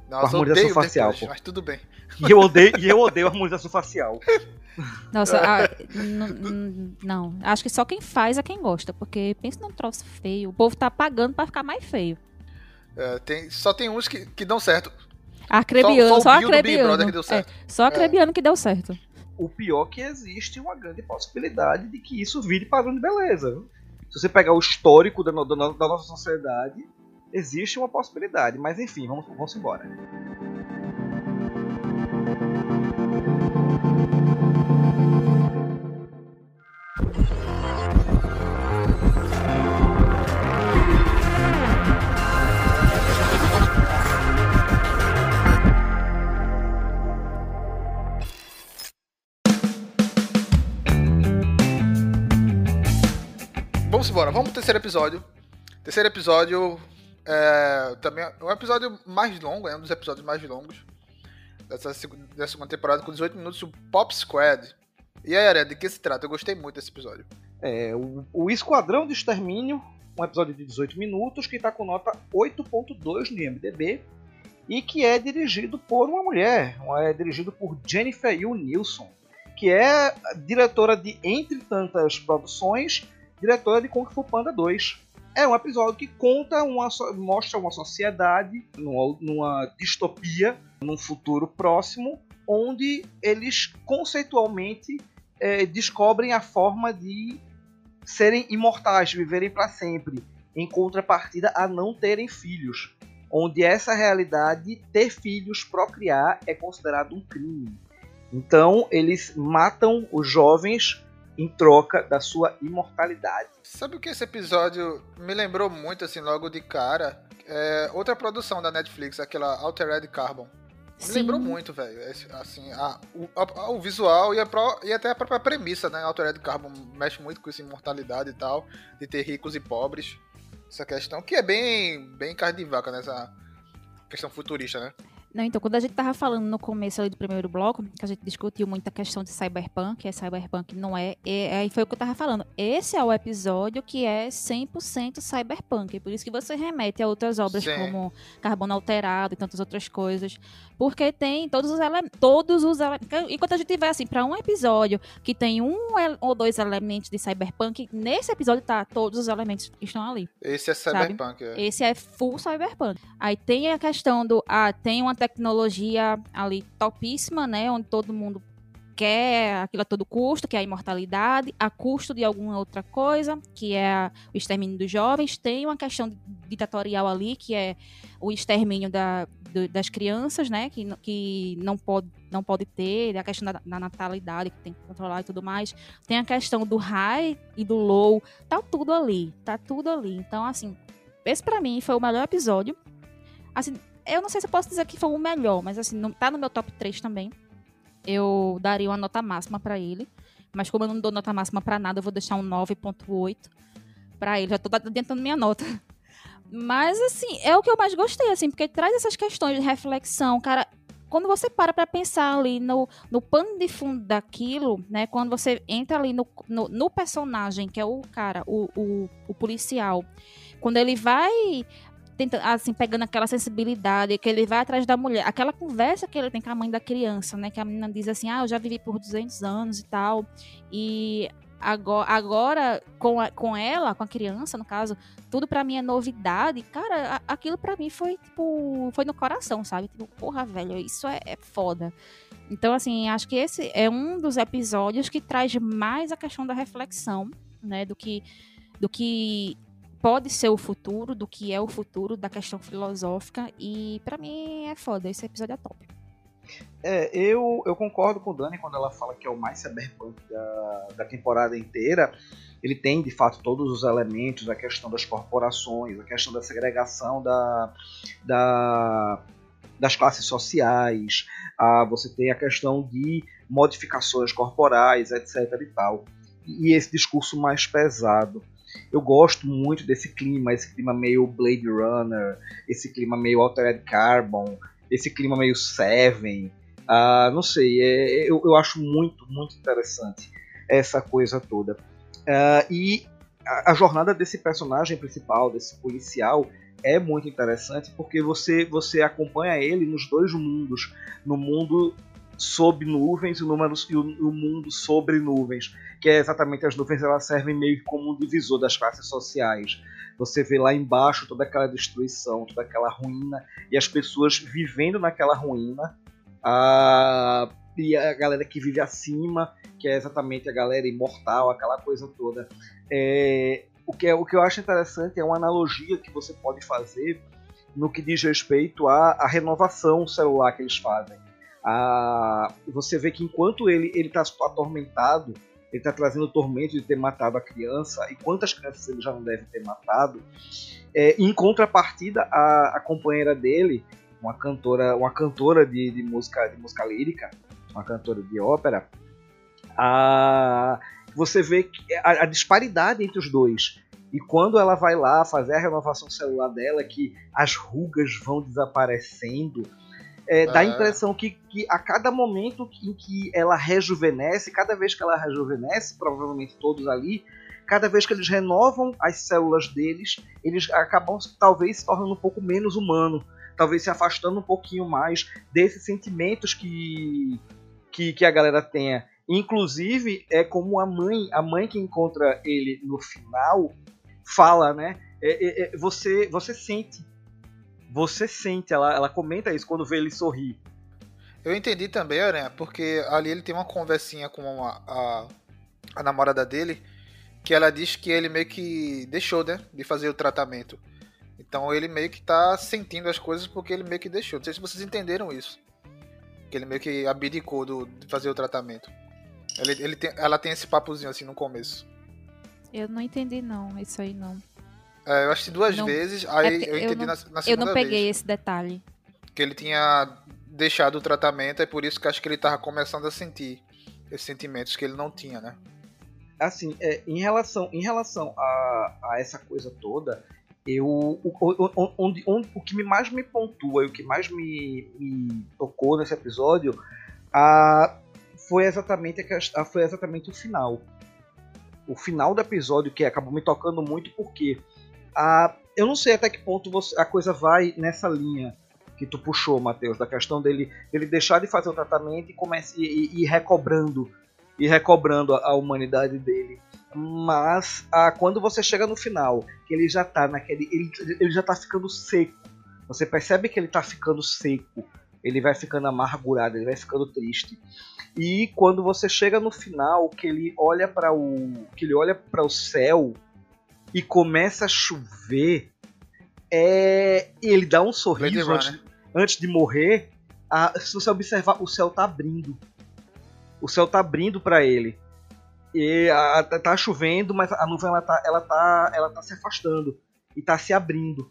Nossa, com a harmonização facial. Depois, mas tudo bem. E eu odeio, e eu odeio a harmonização facial. Nossa, a, não, acho que só quem faz é quem gosta, porque pensa num troço feio. O povo tá pagando para ficar mais feio. É, tem, só tem uns que, que dão certo. Acrebiano, só, só, só acrebiano. Que deu certo. É, só acrebiano é. que deu certo. O pior é que existe uma grande possibilidade de que isso vire padrão de beleza. Se você pegar o histórico da, da, da nossa sociedade, existe uma possibilidade. Mas enfim, vamos, vamos embora. Vamos pro terceiro episódio. Terceiro episódio é também é um episódio mais longo, é um dos episódios mais longos dessa, dessa segunda temporada, com 18 minutos, o Pop Squad. E aí, Aré, de que se trata? Eu gostei muito desse episódio. É, o, o Esquadrão de Extermínio, um episódio de 18 minutos, que está com nota 8.2 no IMDB, e que é dirigido por uma mulher, é dirigido por Jennifer Yu Nilsson, que é diretora de Entre Tantas Produções diretora de Kung Fu Panda 2. É um episódio que conta uma mostra uma sociedade numa, numa distopia, num futuro próximo, onde eles conceitualmente é, descobrem a forma de serem imortais, viverem para sempre, em contrapartida a não terem filhos, onde essa realidade ter filhos, procriar é considerado um crime. Então eles matam os jovens em troca da sua imortalidade. Sabe o que esse episódio me lembrou muito, assim, logo de cara? É outra produção da Netflix, aquela Altered Carbon. Me Sim. lembrou muito, velho. Assim, a, o, a- o visual e, a pró- e até a própria premissa, né? Altered Carbon mexe muito com essa imortalidade e tal, de ter ricos e pobres. Essa questão, que é bem, bem carne de vaca nessa questão futurista, né? Não, então, quando a gente tava falando no começo ali do primeiro bloco, que a gente discutiu muito a questão de cyberpunk, é cyberpunk não é, e aí foi o que eu tava falando. Esse é o episódio que é 100% cyberpunk, por isso que você remete a outras obras Sim. como Carbono Alterado e tantas outras coisas, porque tem todos os elementos, todos os elementos, enquanto a gente tiver assim, para um episódio que tem um ou dois elementos de cyberpunk, nesse episódio tá todos os elementos estão ali. Esse é cyberpunk. é. Esse é full cyberpunk. Aí tem a questão do. Ah, tem uma tecnologia ali topíssima, né? Onde todo mundo quer aquilo a todo custo, que é a imortalidade, a custo de alguma outra coisa, que é o extermínio dos jovens. Tem uma questão ditatorial ali, que é o extermínio da, do- das crianças, né? Que, que não, pode, não pode ter, a questão da, da natalidade, que tem que controlar e tudo mais. Tem a questão do high e do low. Tá tudo ali, tá tudo ali. Então, assim, esse pra mim foi o melhor episódio. Assim, eu não sei se eu posso dizer que foi o melhor, mas assim, não, tá no meu top 3 também. Eu daria uma nota máxima pra ele. Mas como eu não dou nota máxima pra nada, eu vou deixar um 9.8 pra ele. Já tô adiantando minha nota. Mas assim, é o que eu mais gostei, assim, porque traz essas questões de reflexão, cara. Quando você para pra pensar ali no, no pano de fundo daquilo, né? Quando você entra ali no, no, no personagem, que é o cara, o, o, o policial, quando ele vai tenta, assim, pegando aquela sensibilidade, que ele vai atrás da mulher, aquela conversa que ele tem com a mãe da criança, né? Que a menina diz assim, ah, eu já vivi por 200 anos e tal, e agora, agora com, a- com ela, com a criança, no caso, tudo pra mim é novidade, cara, a- aquilo pra mim foi, tipo, foi no coração, sabe? Tipo, porra, velho, isso é, é foda. Então, assim, acho que esse é um dos episódios que traz mais a questão da reflexão, né? Do que, do que pode ser o futuro, do que é o futuro, da questão filosófica. E pra mim é foda, esse episódio é top. É, eu, eu concordo com o Dani quando ela fala que é o mais cyberpunk da, da temporada inteira. Ele tem, de fato, todos os elementos, a questão das corporações, a questão da segregação da, da, das classes sociais, a, você tem a questão de modificações corporais, etc. e tal. E esse discurso mais pesado. Eu gosto muito desse clima, esse clima meio Blade Runner, esse clima meio Altered Carbon, esse clima meio Seven. Ah, não sei, é- eu, eu acho muito, muito interessante essa coisa toda. Ah, e a, a jornada desse personagem principal, desse policial, é muito interessante porque você, você acompanha ele nos dois mundos. No mundo sob nuvens e no, e o, o mundo sobre nuvens. Que é exatamente as nuvens, elas servem meio como um divisor das classes sociais. Você vê lá embaixo toda aquela destruição, toda aquela ruína, e as pessoas vivendo naquela ruína. A, e a galera que vive acima, que é exatamente a galera imortal, aquela coisa toda. É, o, que é, o que eu acho interessante é uma analogia que você pode fazer no que diz respeito à, à renovação celular que eles fazem. Você vê que enquanto ele está atormentado, ele está trazendo o tormento de ter matado a criança, e quantas crianças ele já não deve ter matado, é, em contrapartida, a, a companheira dele, uma cantora, uma cantora de, de música, de música lírica, uma cantora de ópera, a, você vê a, a disparidade entre os dois. E quando ela vai lá fazer a renovação celular dela, que as rugas vão desaparecendo, é, dá a É. impressão que, que a cada momento em que ela rejuvenesce, cada vez que ela rejuvenesce, provavelmente todos ali, cada vez que eles renovam as células deles, eles acabam talvez se tornando um pouco menos humano, talvez se afastando um pouquinho mais desses sentimentos que, que, que a galera tenha. Inclusive, é como a mãe, a mãe que encontra ele no final, fala, né? É, é, é, você, você sente. Você sente, ela, ela comenta isso quando vê ele sorrir. Eu entendi também, Aranha, porque ali ele tem uma conversinha com a, a, a namorada dele, que ela diz que ele meio que deixou, né, de fazer o tratamento. Então ele meio que tá sentindo as coisas porque ele meio que deixou. Não sei se vocês entenderam isso. Que ele meio que abdicou do, de fazer o tratamento. Ele, ele tem, ela tem esse papozinho assim no começo. Eu não entendi, não, isso aí não. É, eu assisti duas Não. vezes, aí É eu eu entendi não- na, na Eu segunda não peguei vez. esse detalhe. Que ele tinha deixado o tratamento, é por isso que acho que ele tava começando a sentir esses sentimentos que ele não tinha, né? assim, é, em relação, em relação a, a essa coisa toda, eu o, onde, onde- o que me mais me pontua e o que mais me, me tocou nesse episódio a, foi exatamente a, foi exatamente o final. O final do episódio que acabou me tocando muito porque a, eu não sei até que ponto você- a coisa vai nessa linha que tu puxou, Matheus, da questão dele, dele deixar de fazer o tratamento e comece e, e recobrando e recobrando a, a humanidade dele. Mas ah, quando você chega no final, que ele já tá naquele. Ele, ele já tá ficando seco. Você percebe que ele tá ficando seco. Ele vai ficando amargurado, ele vai ficando triste. E quando você chega no final, que ele olha para o. que ele olha para o céu e começa a chover, é, ele dá um sorriso antes, Runner. antes de morrer. ah, se você observar, o céu tá abrindo o céu tá abrindo para ele. E a, tá, tá chovendo, mas a nuvem ela tá, ela, tá, ela tá se afastando e tá se abrindo.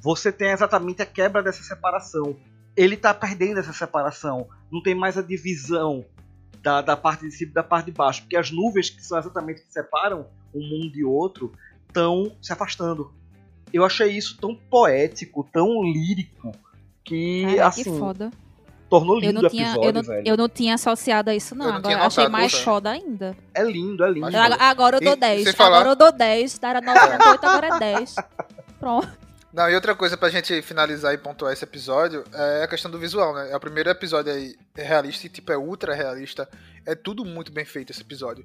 Você tem exatamente a quebra dessa separação. Ele tá perdendo essa separação. Não tem mais a divisão da, da parte de cima e da parte de baixo. Porque as nuvens que são exatamente que separam um mundo e outro estão se afastando. Eu achei isso tão poético, tão lírico, que Cara, assim, que foda. tornou Eu lindo o episódio, eu, não, velho. eu não tinha associado a isso, não. Eu não Agora achei mais é. foda ainda. É lindo, é lindo. Agora, agora eu dou E 10. sem falar- Agora eu dou 10. Era 9.8, agora é 10. Pronto. Não, e outra coisa pra gente finalizar e pontuar esse episódio é a questão do visual, né? É o primeiro episódio aí realista e, tipo, é ultra realista. É tudo muito bem feito esse episódio.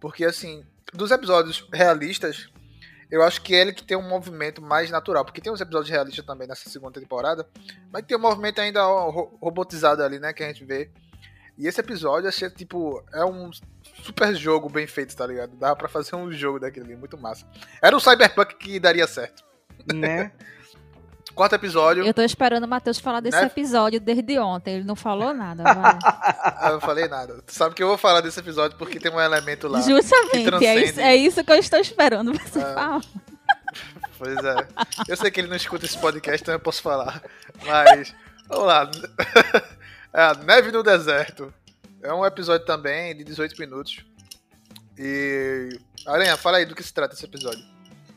Porque, assim, dos episódios realistas, eu acho que é ele que tem um movimento mais natural. Porque tem uns episódios realistas também nessa segunda temporada, mas tem um movimento ainda robotizado ali, né? Que a gente vê. E esse episódio, achei, tipo, é um super jogo bem feito, tá ligado? Dava pra fazer um jogo daquele ali, muito massa. Era um Cyberpunk que daria certo. né? Quarto episódio. Eu tô esperando o Matheus falar desse Né? episódio desde ontem. Ele não falou nada. Ah, eu não falei nada. Tu sabe que eu vou falar desse episódio porque tem um elemento lá. que Justamente. É isso, é isso que eu estou esperando você Ah. falar. Pois é. Eu sei que ele não escuta esse podcast, então eu posso falar. Mas, vamos lá. É a Neve no Deserto. É um episódio também de 18 minutos. E. Aranha, fala aí do que se trata esse episódio.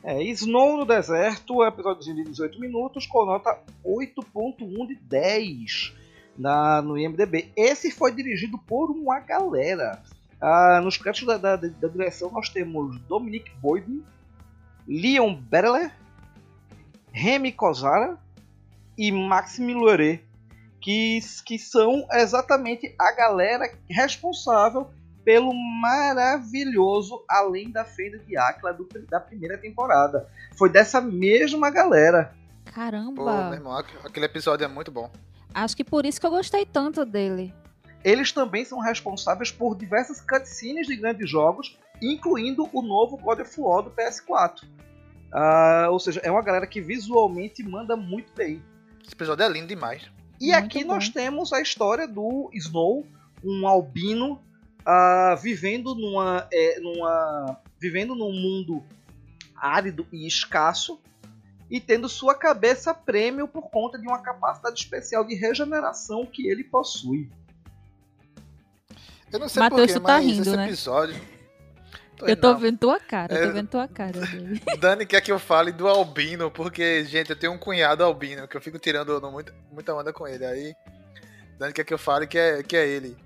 É, Snow no Deserto, episódio de 18 minutos, com nota 8.1 de 10 na, no IMDB. Esse foi dirigido por uma galera. Ah, nos créditos da, da, da direção nós temos Dominic Boyden, Leon Bettler, Remy Kozara e Maxime Loret, que, que são exatamente a galera responsável pelo maravilhoso Além da Fenda de Áquila do- da primeira temporada. Foi dessa mesma galera. Pô, Caramba. meu irmão, aqu- aquele episódio é muito bom. Acho que por isso que eu gostei tanto dele. Eles também são responsáveis por diversas cutscenes de grandes jogos, incluindo o novo God of War do PS4. Ah, ou seja, é uma galera que visualmente manda muito bem. Esse episódio é lindo demais. E Muito aqui bom. nós temos a história do Snow, um albino ah, vivendo numa, é, numa vivendo num mundo árido e escasso e tendo sua cabeça prêmio por conta de uma capacidade especial de regeneração que ele possui. Eu não sei Matheus, porquê, tá mas rindo, esse né? episódio. Eu tô não. vendo tua cara, eu É. tô vendo tua cara. Dani quer que eu fale do Albino, porque, gente, eu tenho um cunhado Albino, que eu fico tirando muita, muita onda com ele. Aí, Dani quer que eu fale que é, que é ele.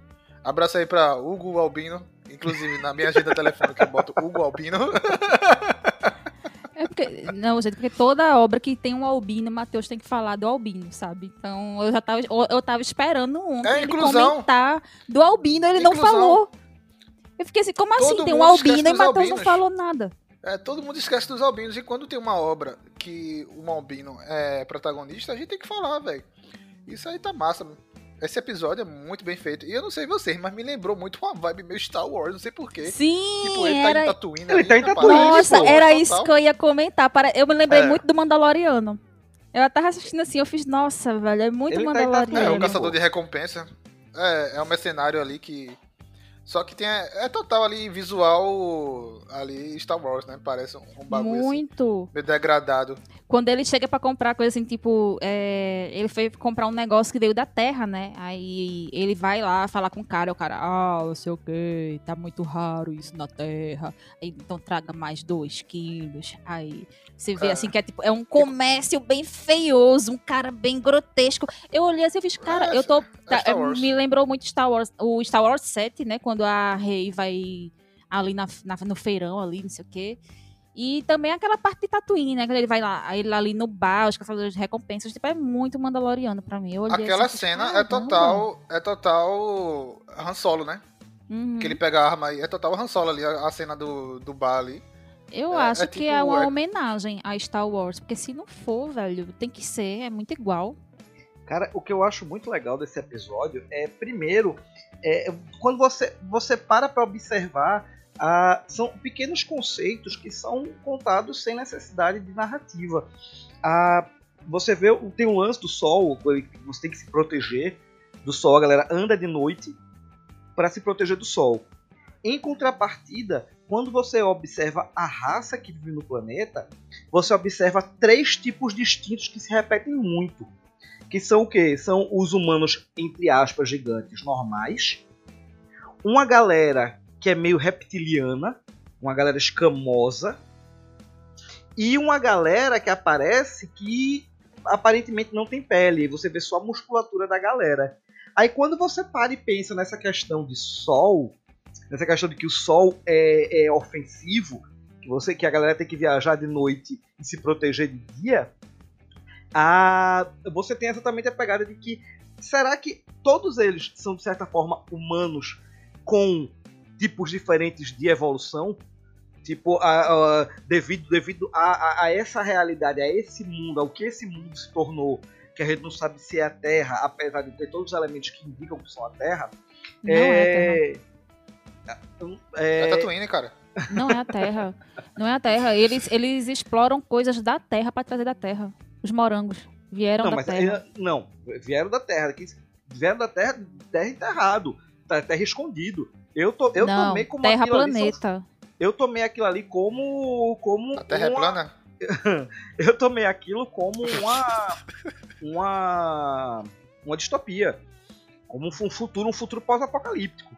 Abraço aí pra Hugo Albino. Inclusive, na minha agenda telefônica eu boto Hugo Albino. É porque, não, gente, porque toda obra que tem um albino, Matheus tem que falar do albino, sabe? Então eu já tava, eu tava esperando ontem É ele inclusão. comentar do albino, ele não Inclusão. falou. Eu fiquei assim, como assim? Todo Tem um albino e Matheus não falou nada. É, todo mundo esquece dos albinos. E quando tem uma obra que um albino é protagonista, a gente tem que falar, velho. Isso aí tá massa. mano. Esse episódio é muito bem feito. E eu não sei vocês, mas me lembrou muito uma vibe meio Star Wars, não sei porquê. Sim, Tipo, ele tá era... em Tatooine. Ele ali, tá em Tatooine, Nossa, pô, era isso que eu ia comentar. Para... Eu me lembrei É. muito do Mandaloriano. Eu tava assistindo assim, eu fiz, nossa, velho, é muito Ele tá em É, Mandaloriano. o caçador de recompensa. É, é um mercenário ali que. Só que tem. É total ali visual ali Star Wars, né? Parece um, um bagulho assim, muito. meio degradado. Quando ele chega pra comprar coisa assim, tipo, é, ele foi comprar um negócio que veio da terra, né? Aí ele vai lá falar com o cara, o cara, ah, não sei o que, tá muito raro isso na terra. Aí, então traga mais dois quilos. Aí você vê Cara. assim que é tipo, é um comércio bem feioso, um cara bem grotesco. Eu olhei assim e fiz, cara, É, eu tô. é tá, é, me lembrou muito Star Wars, o Star Wars 7, né? Quando a Rey vai ali na, na- no feirão ali, não sei o quê. E também aquela parte de Tatooine, né? Quando ele vai lá, ele ali no bar, os caçadores de recompensas, tipo, é muito mandaloriano pra mim. Aquela assim, cena é total. É total. Han Solo, né? Uhum. Que ele pega a arma aí. É total Han Solo ali, a, a cena do, do bar ali. Eu é- acho é que tipo, é uma é- homenagem a Star Wars, porque se não for, velho, tem que ser, é muito igual. Cara, o que eu acho muito legal desse episódio é, primeiro, é, quando você, você para pra observar, ah, são pequenos conceitos que são contados sem necessidade de narrativa. Ah, você vê, tem um lance do sol, você tem que se proteger do sol, a galera anda de noite para se proteger do sol. Em contrapartida, quando você observa a raça que vive no planeta, você observa três tipos distintos que se repetem muito que são o quê? São os humanos, entre aspas, gigantes normais. Uma galera que é meio reptiliana, uma galera escamosa. E uma galera que aparece que aparentemente não tem pele. Você vê só a musculatura da galera. Aí quando você para e pensa nessa questão de sol, nessa questão de que o sol é, é ofensivo, que você que a galera tem que viajar de noite e se proteger de dia, a, você tem exatamente a pegada de que será que todos eles são de certa forma humanos com tipos diferentes de evolução? Tipo, a- a- devido, devido a, a- a essa realidade, a esse mundo, ao que esse mundo se tornou, que a gente não sabe se é a Terra, apesar de ter todos os elementos que indicam que são a Terra. Não é, a Terra. É, é, Tatooine, cara. Não é a Terra. Não é a Terra. Eles, eles exploram coisas da Terra pra trazer da Terra. Os morangos vieram não, da mas Terra. é- não, vieram da Terra, que vieram da Terra, terra enterrado, tá- terra escondido. Eu, to, eu não, tomei como Terra aquilo ali planeta. eu tomei aquilo ali como como A Terra é uma- plana? eu tomei aquilo como uma uma uma distopia, como um futuro um futuro pós-apocalíptico.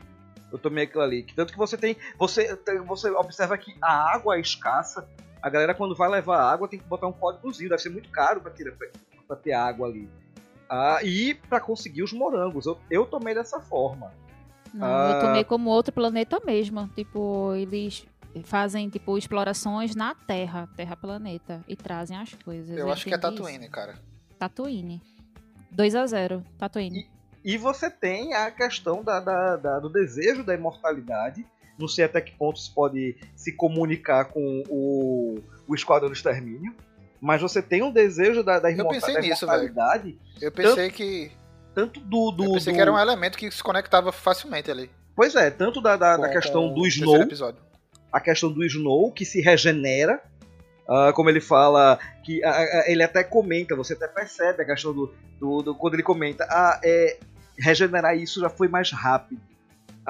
Eu tomei aquilo ali, tanto que você tem você tem- você observa que a água é escassa. A galera quando vai levar água tem que botar um códigozinho, deve ser muito caro para para ter água ali. Ah, e para conseguir os morangos, eu, eu tomei dessa forma. Não, Ah. eu tomei como outro planeta mesmo. Tipo, eles fazem, tipo, explorações na Terra, Terra-planeta, e trazem as coisas. Eu acho que é Tatooine, cara. isso. Tatooine. 2 a 0 Tatooine. E você tem a questão da, da- da- do desejo da imortalidade. Não sei até que ponto isso pode se comunicar com o, o Esquadrão do Extermínio. Mas você tem um desejo da, da, imorta- pensei da nisso, imortalidade. Eu pensei que. Tanto do. do, eu pensei do- que era um elemento que se conectava facilmente ali. Pois é, tanto da, da, da com- questão com do Snow, episódio. a questão do Snow, que se regenera. ah, como ele fala, que ah, ah, ele até comenta, você até percebe a questão do. do, do- quando ele comenta, ah, é, regenerar isso já foi mais rápido.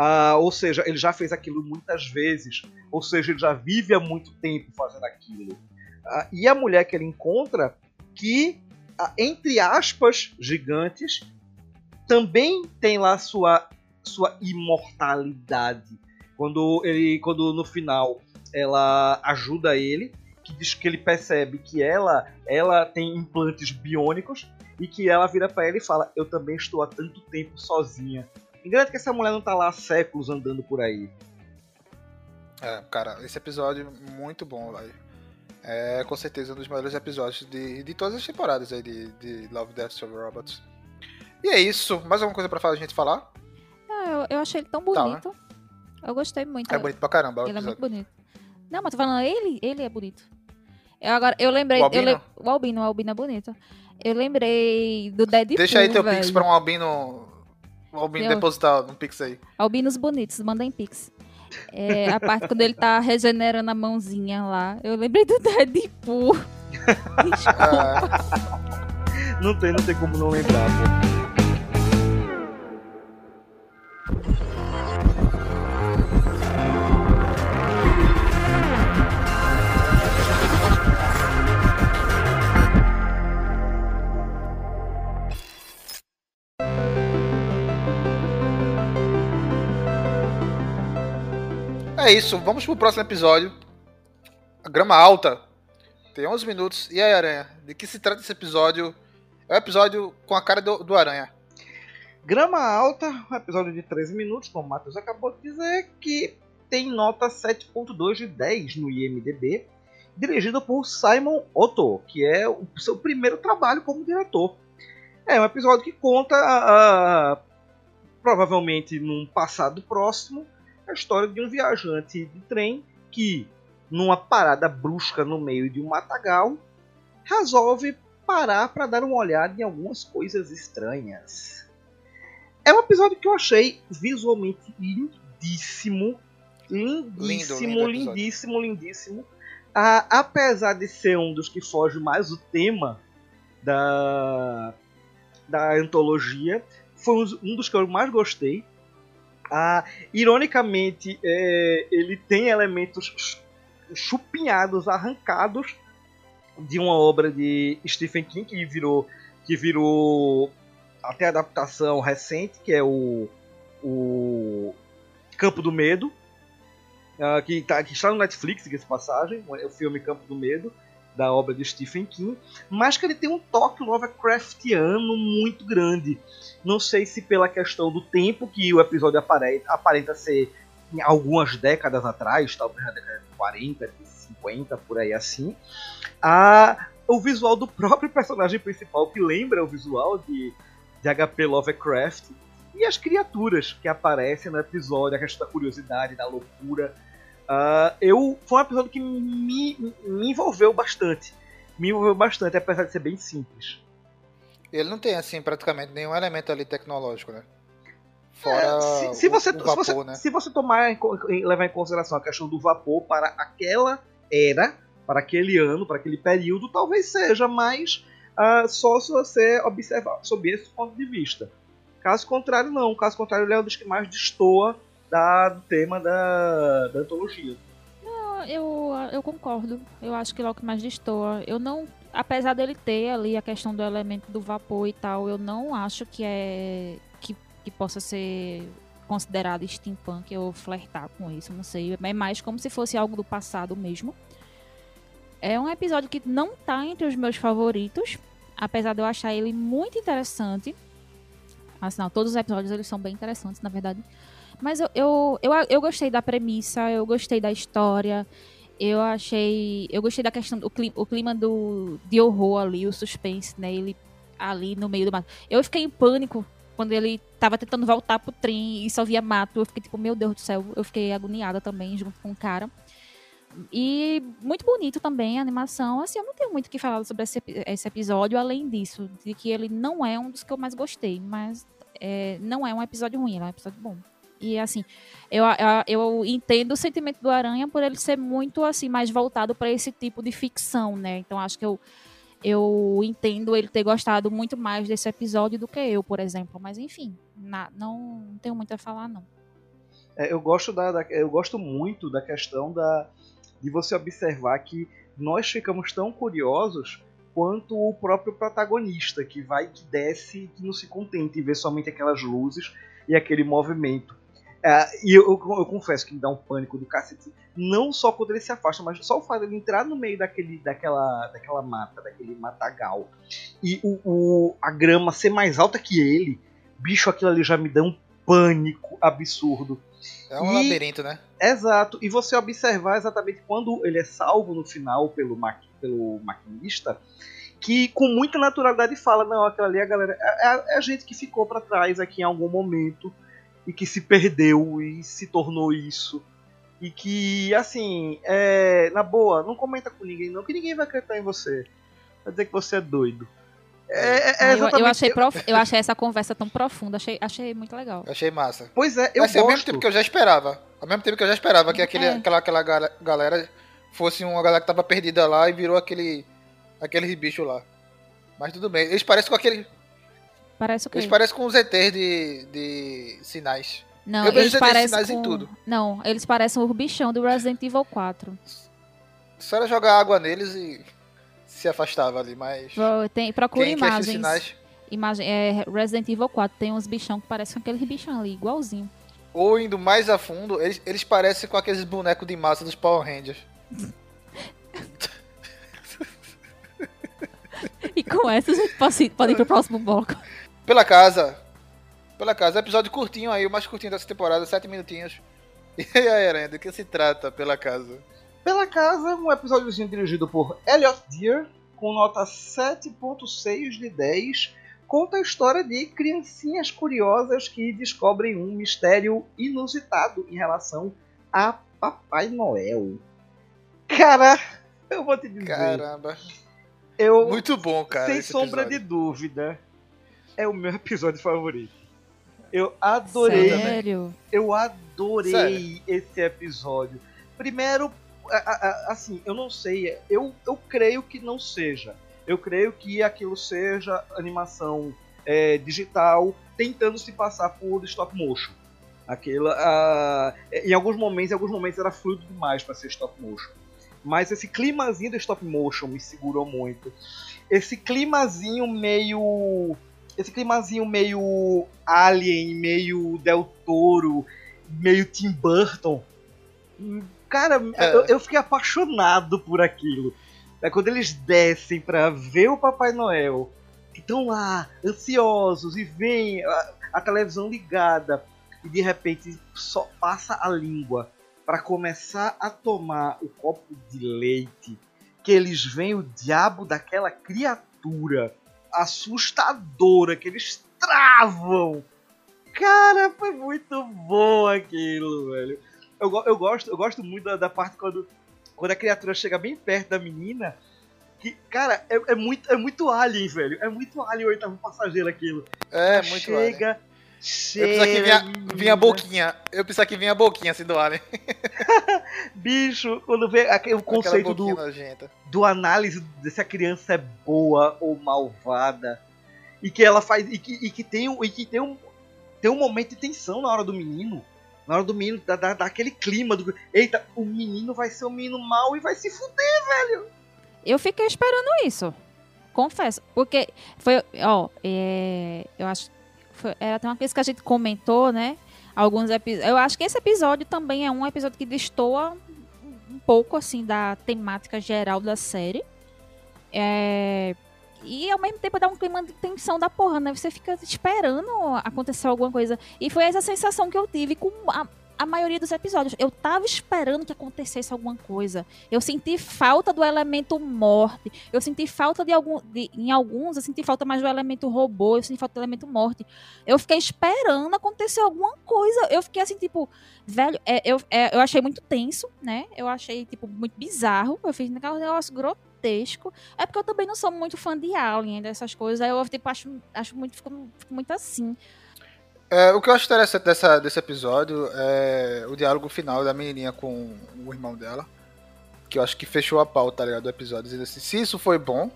Ah, ou seja, ele já fez aquilo muitas vezes. Ou seja, ele já vive há muito tempo fazendo aquilo. Ah, e a mulher que ele encontra, que, ah, entre aspas, gigantes, também tem lá sua, sua imortalidade. Quando ele, quando no final ela ajuda ele, que diz que ele percebe que ela, ela tem implantes biônicos e que ela vira pra ele e fala: "Eu também estou há tanto tempo sozinha". Engano que essa mulher não tá lá há séculos andando por aí. É, cara, esse episódio muito bom, velho. É com certeza um dos melhores episódios de, de todas as temporadas aí de, de Love, Death and Robots. E é isso. Mais alguma coisa pra falar, a gente falar? Ah, eu, eu achei ele tão Tá, né? bonito. Eu gostei muito. É bonito pra caramba Ele é muito bonito. Não, mas tô falando, ele, ele é bonito. Eu agora, eu lembrei. O eu Albino? lem- o Albino, o Albino é bonito. Eu lembrei do Deadpool. Deixa aí teu pix pra um albino O Albino depositar no Pix aí. Albinos bonitos, mandem pix. É, a parte quando ele tá regenerando a mãozinha lá. Eu lembrei do Deadpool. Ah, Não tem, não tem como não lembrar, pô. É isso, vamos pro próximo episódio. A grama alta. Tem 11 minutos. E aí, Aranha? De que se trata esse episódio? É um episódio com a cara do, do Aranha. Grama Alta, um episódio de 13 minutos, como o Matheus acabou de dizer, que tem nota 7.2 de 10 no IMDB, dirigido por Simon Otto, que é o seu primeiro trabalho como diretor. É um episódio que conta, ah, provavelmente num passado próximo, a história de um viajante de trem que, numa parada brusca no meio de um matagal, resolve parar para dar uma olhada em algumas coisas estranhas. É um episódio que eu achei visualmente lindíssimo. Lindíssimo, Lindo, lindo lindíssimo, lindíssimo. Ah, apesar de ser um dos que foge mais o tema da, da antologia, foi um dos que eu mais gostei. Ah, ironicamente, é, ele tem elementos ch- chupinhados, arrancados de uma obra de Stephen King que virou, que virou até adaptação recente, que é o, o Campo do Medo, ah, que, tá, que está no Netflix, diga-se de passagem, é o filme Campo do Medo, da obra de Stephen King, mas que ele tem um toque Lovecraftiano muito grande. Não sei se pela questão do tempo que o episódio aparenta, aparenta ser algumas décadas atrás, talvez na década de 40, de 50, por aí assim. A, o visual do próprio personagem principal, que lembra o visual de, de HP Lovecraft, e as criaturas que aparecem no episódio, a questão da curiosidade, da loucura. Ah, eu Foi um episódio que me, me envolveu bastante. Me envolveu bastante, apesar de ser bem simples. Ele não tem, assim, praticamente nenhum elemento ali tecnológico, né? Fora É, se, se você, o se, vapor, você, né? se você tomar em, levar em consideração a questão do vapor para aquela era, para aquele ano, para aquele período, talvez seja, mas ah, só se você observar sob esse ponto de vista. Caso contrário, não. Caso contrário, ele é um dos que mais destoa da, do tema da, da antologia. Eu, eu concordo. Eu acho que que mais destoa. Eu não. Apesar dele ter ali a questão do elemento do vapor e tal, eu não acho que é. que, que possa ser considerado steampunk ou flertar com isso, não sei. É mais como se fosse algo do passado mesmo. É um episódio que não tá entre os meus favoritos, apesar de eu achar ele muito interessante. Assim, não, todos os episódios eles são bem interessantes, na verdade. Mas eu, eu, eu, eu gostei da premissa, eu gostei da história, eu achei. Eu gostei da questão do clima, o clima do, de horror ali, o suspense, né? Ele ali no meio do mato. Eu fiquei em pânico quando ele tava tentando voltar pro trem e só via mato. Eu fiquei tipo, meu Deus do céu, eu fiquei agoniada também junto com o cara. E muito bonito também a animação. Assim, eu não tenho muito o que falar sobre esse, esse episódio, além disso, de que ele não é um dos que eu mais gostei, mas é, não é um episódio ruim, é um episódio bom. E assim, eu, eu, eu entendo o sentimento do Aranha por ele ser muito assim mais voltado para esse tipo de ficção, né? Então acho que eu eu entendo ele ter gostado muito mais desse episódio do que eu, por exemplo. Mas enfim, na- não, não tenho muito a falar não. É, eu, gosto da, da- eu gosto muito da questão da, de você observar que nós ficamos tão curiosos quanto o próprio protagonista, que vai, que desce e que não se contenta em ver somente aquelas luzes e aquele movimento. É, e eu, eu- eu confesso que me dá um pânico do cacete, não só quando ele se afasta, mas só o fato de ele entrar no meio daquele, daquela, daquela mata, daquele matagal, e o, o- a grama ser mais alta que ele, bicho, aquilo ali já me dá um pânico absurdo. É um E- labirinto, né? Exato, e você observar exatamente quando ele é salvo no final pelo, ma pelo maquinista, que com muita naturalidade fala: não, aquela ali é a galera, é, é a- é a gente que ficou pra trás aqui em algum momento e que se perdeu e se tornou isso. E que, assim, é, na boa, não comenta com ninguém, não, que ninguém vai acreditar em você. Vai dizer que você é doido. É, é eu, exatamente. eu, achei prof... eu achei essa conversa tão profunda, achei, achei muito legal. Achei massa. Pois é, eu assim, ao mesmo gosto. tempo que eu já esperava. Ao mesmo tempo que eu já esperava que aquele, É. aquela, aquela galera fosse uma galera que tava perdida lá e virou aquele. aquele bicho lá. Mas tudo bem. Eles parecem com aquele. Parece o quê? Eles parecem com os ETs de. de sinais. Não, eu vejo eles parecem sinais em com... tudo. Não, eles parecem o bichão do Resident Evil 4. Só era jogar água neles e se afastava ali, mas. Tem, procura Quem quer esses imagens. sinais. Imagem, é, Resident Evil 4 tem uns bichão que parecem com aqueles bichão ali, igualzinho. Ou indo mais a fundo, eles, eles parecem com aqueles bonecos de massa dos Power Rangers. E com essa a gente pode, pode ir pro próximo bloco. Pela casa. Pela casa. Episódio curtinho aí, o mais curtinho dessa temporada, sete minutinhos. E aí, Aranha, do que se trata pela casa? Pela Casa, um episódiozinho dirigido por Elliot Deer, com nota 7.6 de 10, conta a história de criancinhas curiosas que descobrem um mistério inusitado em relação a Papai Noel. Cara, eu vou te dizer, Caramba. eu, Muito bom, cara. sem sombra de episódio. dúvida, é o meu episódio favorito. Eu adorei Sério? eu adorei Sério? esse episódio. Primeiro, assim, eu não sei, eu, eu creio que não seja. Eu creio que aquilo seja animação é, digital tentando se passar por stop motion. Aquilo, ah, em alguns momentos, em alguns momentos era fluido demais para ser stop motion. Mas esse climazinho do stop motion me segurou muito. Esse climazinho meio esse climazinho meio Alien, meio Del Toro, meio Tim Burton. Cara, É. eu, eu fiquei apaixonado por aquilo. É quando eles descem pra ver o Papai Noel, que estão lá, ansiosos, e vem a, a televisão ligada, e de repente só passa a língua para começar a tomar o copo de leite, que eles veem o diabo daquela criatura assustadora que eles travam. Cara, foi muito bom aquilo, velho. Eu, eu gosto, eu gosto muito da, da parte quando, quando a criatura chega bem perto da menina. Que, cara, é, é muito, é muito alien, velho. É muito alien o oitavo passageiro aquilo. É, muito alien. Chega, Eu pensava que vinha, vinha a boquinha. Eu pensava que vinha a boquinha assim do Alien. Bicho, quando vê aquele, o conceito do, nojenta. do análise de se a criança é boa ou malvada e que ela faz e que, e que tem um e que tem um tem um momento de tensão na hora do menino na hora do menino da, da, daquele clima do eita o menino vai ser um menino mau e vai se fuder Eu fiquei esperando isso. Confesso. Porque foi. Ó, é, eu acho. Foi, era até uma coisa que a gente comentou, né? Alguns episódios. Eu acho que esse episódio também é um episódio que destoa um pouco, assim, da temática geral da série. É, E ao mesmo tempo dá um clima de tensão da porra, né? Você fica esperando acontecer alguma coisa. E foi essa sensação que eu tive com a, a maioria dos episódios. Eu tava esperando que acontecesse alguma coisa. Eu senti falta do elemento morte. Eu senti falta de algum. de- em alguns, eu senti falta mais do elemento robô. Eu senti falta do elemento morte. Eu fiquei esperando acontecer alguma coisa. Eu fiquei assim, tipo, velho, é, eu, é, eu achei muito tenso, né? Eu achei, tipo, muito bizarro. Eu fiz um negócio grotesco. É porque eu também não sou muito fã de Alien, dessas coisas. Aí eu, tipo, acho, acho muito, fico, fico muito assim. É, o que eu acho interessante dessa, desse episódio é o diálogo final da menininha com o irmão dela. Que eu acho que fechou a pauta tá ligado, do episódio. Dizendo assim, se isso foi bom,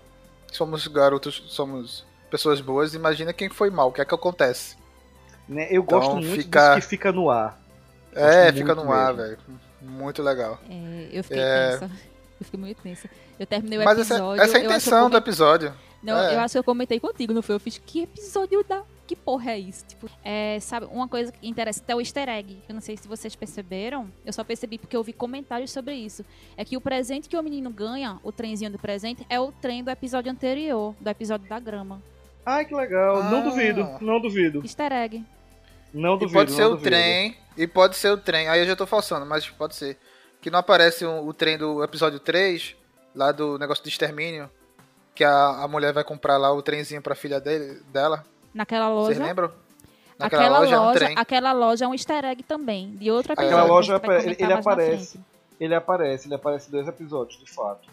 somos garotos, somos pessoas boas, imagina quem foi mal, o que é que acontece. né eu Então, gosto muito fica- disso que fica no ar É, fica no ar, mesmo. velho. Muito legal. É, eu fiquei É. tensa. Eu fiquei muito tensa. Eu terminei o Mas essa, episódio. essa é a intenção do comentei- episódio. Não, É. eu acho que eu comentei contigo, não foi? Eu fiz, que episódio da... Que porra é isso? Tipo, é, sabe, uma coisa que interessa é o easter egg. Eu não sei se vocês perceberam. Eu só percebi porque eu vi comentários sobre isso. É que o presente que o menino ganha, o trenzinho do presente, é o trem do episódio anterior, do episódio da grama. ai que legal não Ah. duvido não duvido Easter egg. não E duvido pode ser não o duvido. trem, e pode ser o trem. Aí eu já tô falsando, mas pode ser. Que não aparece o, o trem do episódio 3, lá do negócio de extermínio, que a, a mulher vai comprar lá o trenzinho pra filha dele, dela. Naquela loja. Vocês lembram? Naquela aquela loja, loja é um aquela loja é um easter egg também, de outra episódio. Aquela loja é ele, ele aparece. Ele aparece, ele aparece em dois episódios, de fato.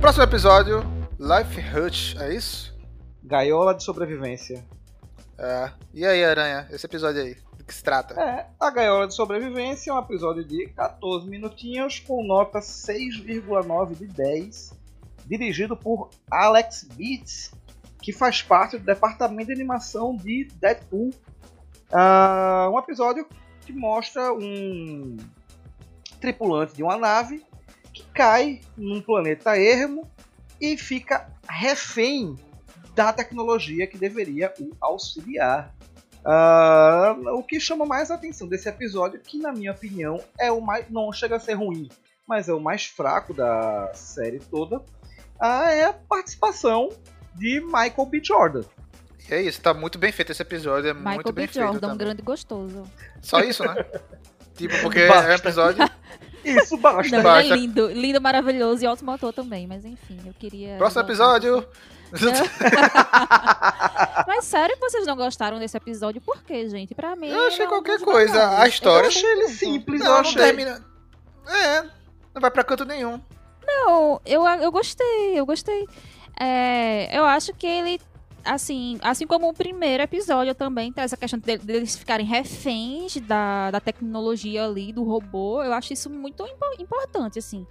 Próximo episódio, Life Hut, é isso? Gaiola de sobrevivência. É. E aí, Aranha, esse episódio aí, do que se trata? É, a Gaiola de Sobrevivência é um episódio de 14 minutinhos com nota 6,9 de 10, dirigido por Alex Beats, que faz parte do departamento de animação de Deadpool. Ah, um episódio que mostra um tripulante de uma nave cai num planeta ermo e fica refém da tecnologia que deveria o auxiliar. Ah, o que chama mais a atenção desse episódio, que na minha opinião é o mais. não chega a ser ruim, mas é o mais fraco da série toda, ah, é a participação de Michael B. Jordan. E é isso, tá muito bem feito esse episódio, é Michael muito bem B. feito Jordan, um grande gostoso. Só isso, né? tipo, porque Basta. é um episódio... Isso basta. Não, Basta. ele é lindo, lindo, maravilhoso e ótimo ator também, mas enfim, eu queria. Próximo episódio... Mas sério que vocês não gostaram desse episódio? Por quê, gente? Pra mim. Eu achei é qualquer coisa. A história- Eu achei ele simples, eu Não, não achei. termina... É, não vai pra canto nenhum. Não, eu, eu gostei, eu gostei. É, eu acho que ele, assim, assim como o primeiro episódio também, tem essa questão de- deles ficarem reféns da, da tecnologia ali, do robô, eu acho isso muito impo- importante, assim,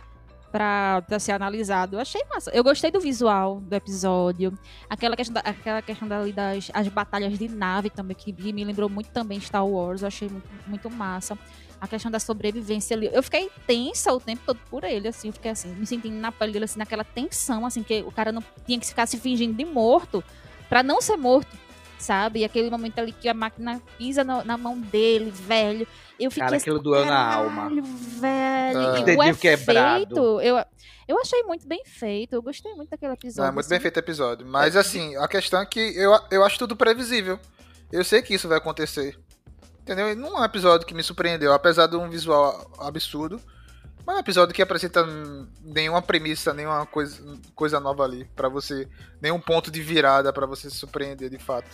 pra, pra ser analisado. Eu achei massa. Eu gostei do visual do episódio, aquela questão, da, aquela questão dali das as batalhas de nave também, que me lembrou muito também Star Wars, eu achei muito, muito massa a questão da sobrevivência ali. Eu fiquei tensa o tempo todo por ele, assim, eu fiquei assim, me sentindo na pele dele, assim, naquela tensão, assim, que o cara não tinha que ficar se fingindo de morto pra não ser morto, sabe? E aquele momento ali que a máquina pisa no- na mão dele, velho. Eu fiquei Cara, assim, aquilo doeu na "Caralho, alma." velho. Ah. E o efeito, quebrado. eu, eu achei muito bem feito, eu gostei muito daquele episódio. Não, é muito bem assim. feito o episódio. Mas assim, a questão é que eu, eu acho tudo previsível. Eu sei que isso vai acontecer. Entendeu? E Não é um episódio que me surpreendeu, apesar de um visual absurdo. Mas é um episódio que apresenta hum, nenhuma premissa, nenhuma coisa, coisa nova ali pra você. Nenhum ponto de virada pra você se surpreender de fato.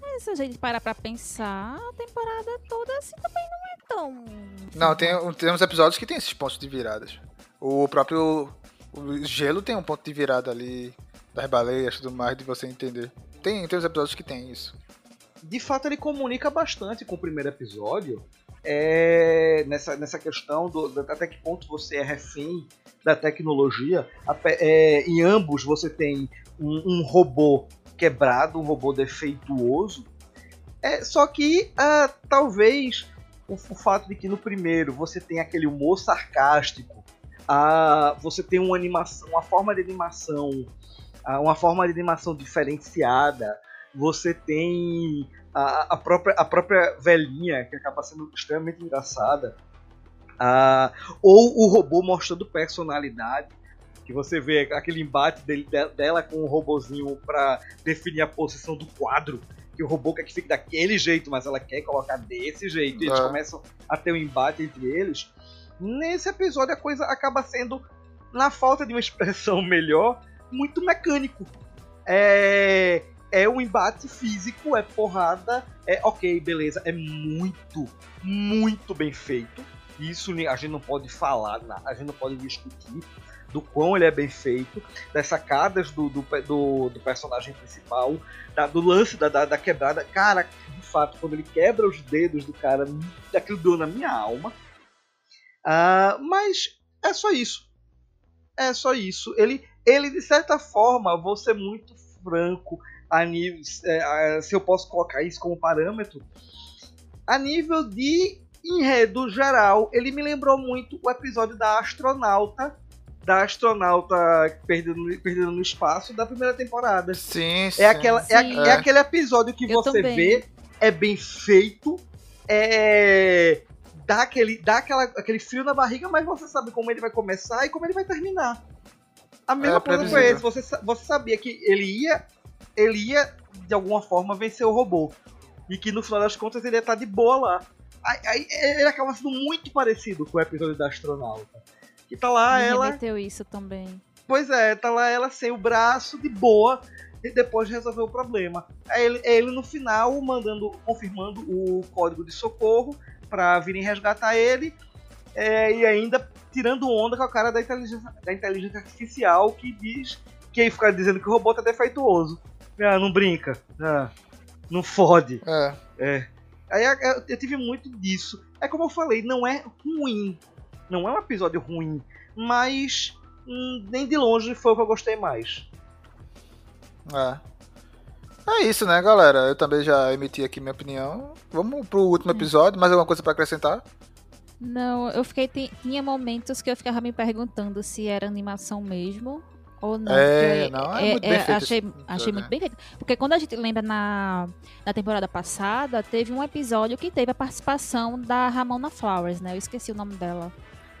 Mas se a gente parar pra pensar, a temporada toda assim também não é tão. Não, tem, tem uns episódios que tem esses pontos de viradas. O próprio o gelo tem um ponto de virada ali, das baleias e tudo mais, de você entender. Tem, tem uns episódios que tem isso. De fato ele comunica bastante com o primeiro episódio é, nessa, nessa questão do, da- até que ponto você é refém da tecnologia. É, em ambos você tem um, um robô quebrado, um robô defeituoso. É, só que ah, talvez o, o fato de que no primeiro você tem aquele humor sarcástico, você tem uma animação, uma forma de animação, uma forma de animação diferenciada você tem a, a, própria, a própria velhinha, que acaba sendo extremamente engraçada, ou o robô mostrando personalidade, que você vê aquele embate dele, de- dela com o robozinho para definir a posição do quadro, que o robô quer que fique daquele jeito, mas ela quer colocar desse jeito, e eles É. começam a ter um embate entre eles. Nesse episódio a coisa acaba sendo, na falta de uma expressão melhor, muito mecânico. É, é um embate físico, é porrada, é ok, beleza, é muito, muito bem feito. Isso a gente não pode falar, a gente não pode discutir do quão ele é bem feito, das sacadas do, do, do- do personagem principal, da- do lance da, da, da quebrada. Cara, de fato, quando ele quebra os dedos do cara, aquilo doeu na minha alma. Ah, mas é só isso. É só isso. Ele, ele de certa forma, vou ser muito franco, a nível, é, a- se eu posso colocar isso como parâmetro, a nível de enredo geral, ele me lembrou muito o episódio da astronauta, da astronauta perdendo, perdendo no espaço da primeira temporada. Sim, sim. É, aquela, é, Sim. é aquele episódio que Eu você também. vê, é bem feito, é, dá, aquele, dá aquela, aquele frio na barriga, mas você sabe como ele vai começar e como ele vai terminar. A mesma É coisa com previsível. esse, você, você sabia que ele ia, ele ia, de alguma forma, vencer o robô. E que no final das contas ele ia estar de boa lá. Aí, aí ele acaba sendo muito parecido com o episódio da astronauta. Que tá lá Me ela remeteu isso também. Pois é, tá lá ela sem o braço, de boa, e depois de resolver o problema. É ele, é ele no final mandando, confirmando o código de socorro pra virem resgatar ele. é, e ainda tirando onda com a cara da inteligência, da inteligência artificial que diz que aí fica dizendo que o robô tá defeituoso. Ah, não brinca. Ah, não fode. É. É. Aí eu, eu tive muito disso. É como eu falei, não é ruim. Não é um episódio ruim. Mas hum, nem de longe foi o que eu gostei mais. É. É isso, né, galera? Eu também já emiti aqui minha opinião. Vamos pro último episódio. Mais alguma coisa pra acrescentar? Não, eu fiquei. ti- Tinha momentos que eu ficava me perguntando se era animação mesmo ou não. É, não, é muito bem feito achei, achei muito né? bem feito. Porque quando a gente lembra na, na temporada passada, teve um episódio que teve a participação da Ramona Flowers, né? Eu esqueci o nome dela.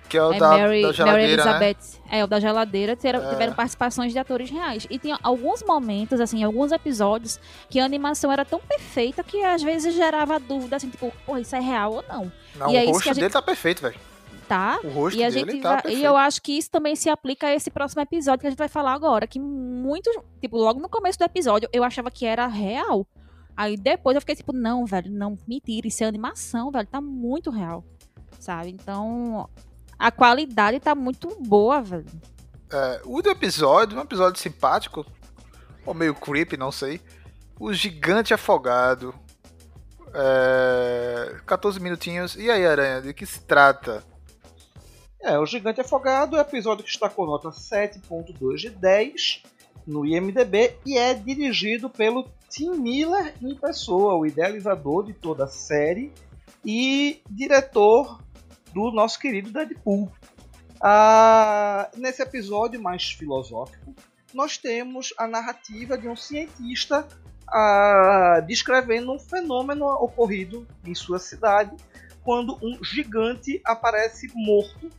Que é o é da, Mary, da Mary geladeira, né? Elizabeth. É, o da geladeira. Tiveram, É. tiveram participações de atores reais. E tinha alguns momentos, assim, alguns episódios, que a animação era tão perfeita que às vezes gerava dúvida, assim, tipo, pô, isso é real ou não? Não, E é o isso rosto a gente- dele tá perfeito, velho. Tá? O rosto E a gente tá vai- e eu acho que isso também se aplica a esse próximo episódio que a gente vai falar agora, que muitos, tipo, logo no começo do episódio eu achava que era real. Aí depois eu fiquei tipo, não, velho, não, mentira, isso é animação, velho, tá muito real. Sabe? Então, a qualidade tá muito boa, velho. É, o do episódio, um episódio simpático, ou meio creepy, não sei. O gigante afogado. É, 14 minutinhos. E aí, Aranha, de que se trata? É, o Gigante Afogado é um episódio que está com nota 7.2 de 10 no IMDB e é dirigido pelo Tim Miller em pessoa, o idealizador de toda a série e diretor do nosso querido Deadpool. Ah, nesse episódio mais filosófico, nós temos a narrativa de um cientista ah, descrevendo um fenômeno ocorrido em sua cidade quando um gigante aparece morto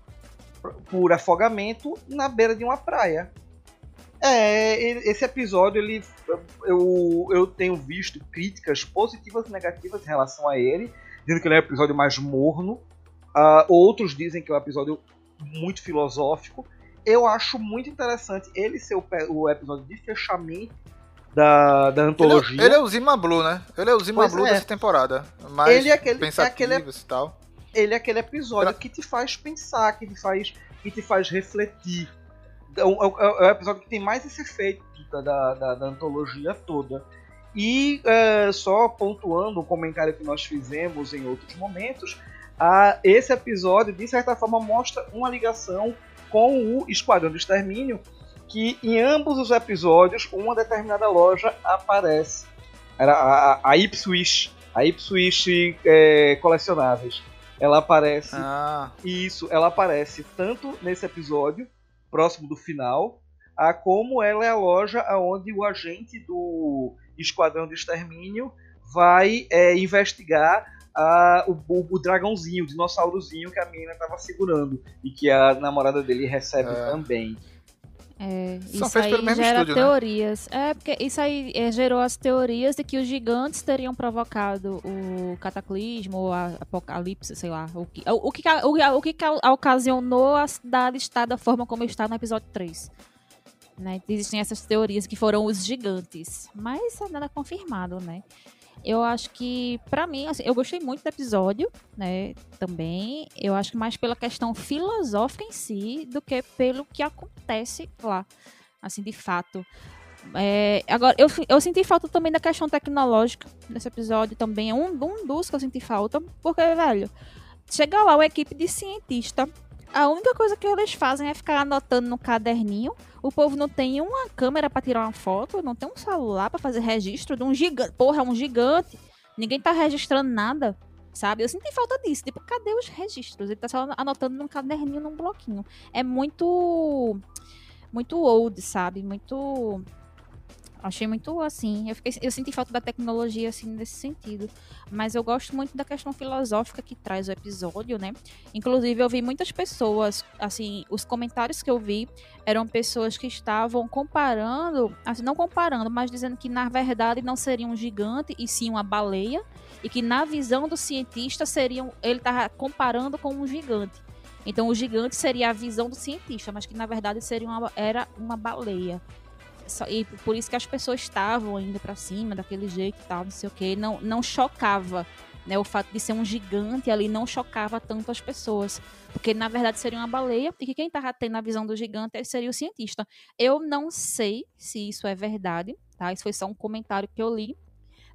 por afogamento na beira de uma praia. É, ele- esse episódio ele eu, eu tenho visto críticas positivas e negativas em relação a ele, dizendo que ele é um episódio mais morno. Ah, outros dizem que é um episódio muito filosófico. Eu acho muito interessante ele ser o, o episódio de fechamento da, da Ele antologia. é, ele é o Zima Blue, né? Ele é o Zima Pois Blue é. dessa temporada. Mais Ele é aquele- é pensativos aquele- e tal. Ele é aquele episódio que te faz pensar, que te faz, que te faz refletir. É o, é o- é o episódio que tem mais esse efeito da, da, da- antologia toda. E é, só pontuando um comentário que nós fizemos em outros momentos, a, esse episódio, de certa forma, mostra uma ligação com o Esquadrão do Extermínio, que em ambos os episódios uma determinada loja aparece. Era a, a, a Ipswich, a Ipswich é, colecionáveis. Ela aparece Ah, isso, ela aparece tanto nesse episódio, próximo do final, a como ela é a loja onde o agente do Esquadrão de Extermínio vai é, investigar a- o, o- dragãozinho, o dinossaurozinho que a menina estava segurando e que a namorada dele recebe É. também. É, São isso feitos aí pelo mesmo gera estúdio, né? teorias. É, porque isso aí é, gerou as teorias de que os gigantes teriam provocado o cataclismo, ou a apocalipse, sei lá. O que, o, o que, o, o que ca- ocasionou a cidade estar da forma como está no episódio 3. Né? Existem essas teorias que foram os gigantes. Mas é nada confirmado, né? Eu acho que, pra mim, assim, eu gostei muito do episódio, né? Também. Eu acho que mais pela questão filosófica em si do que pelo que acontece lá. Assim, de fato. É, agora, eu, eu senti falta também da questão tecnológica nesse episódio também. É um, um dos que eu senti falta. Porque, velho, chega lá uma equipe de cientista. A única coisa que eles fazem é ficar anotando no caderninho. O povo não tem uma câmera pra tirar uma foto, não tem um celular pra fazer registro de um gigante. Porra, é um gigante. Ninguém tá registrando nada, sabe? Eu senti falta disso. Tipo, cadê os registros? Ele tá só anotando num caderninho, num bloquinho. É muito. Muito old, sabe? Muito. Achei muito assim. Eu, fiquei, eu senti falta da tecnologia, assim, nesse sentido. Mas eu gosto muito da questão filosófica que traz o episódio, né? Inclusive, eu vi muitas pessoas, assim, os comentários que eu vi eram pessoas que estavam comparando, assim, não comparando, mas dizendo que na verdade não seria um gigante e sim uma baleia, e que na visão do cientista seriam, ele estava comparando com um gigante. Então o gigante seria a visão do cientista, mas que na verdade seria uma, era uma baleia. E por isso que as pessoas estavam indo para cima daquele jeito e tal, não sei o que, não, não chocava né? O fato de ser um gigante ali não chocava tanto as pessoas. Porque, na verdade, seria uma baleia e que quem estava tendo a visão do gigante seria o cientista. Eu não sei se isso é verdade, tá? Isso foi só um comentário que eu li.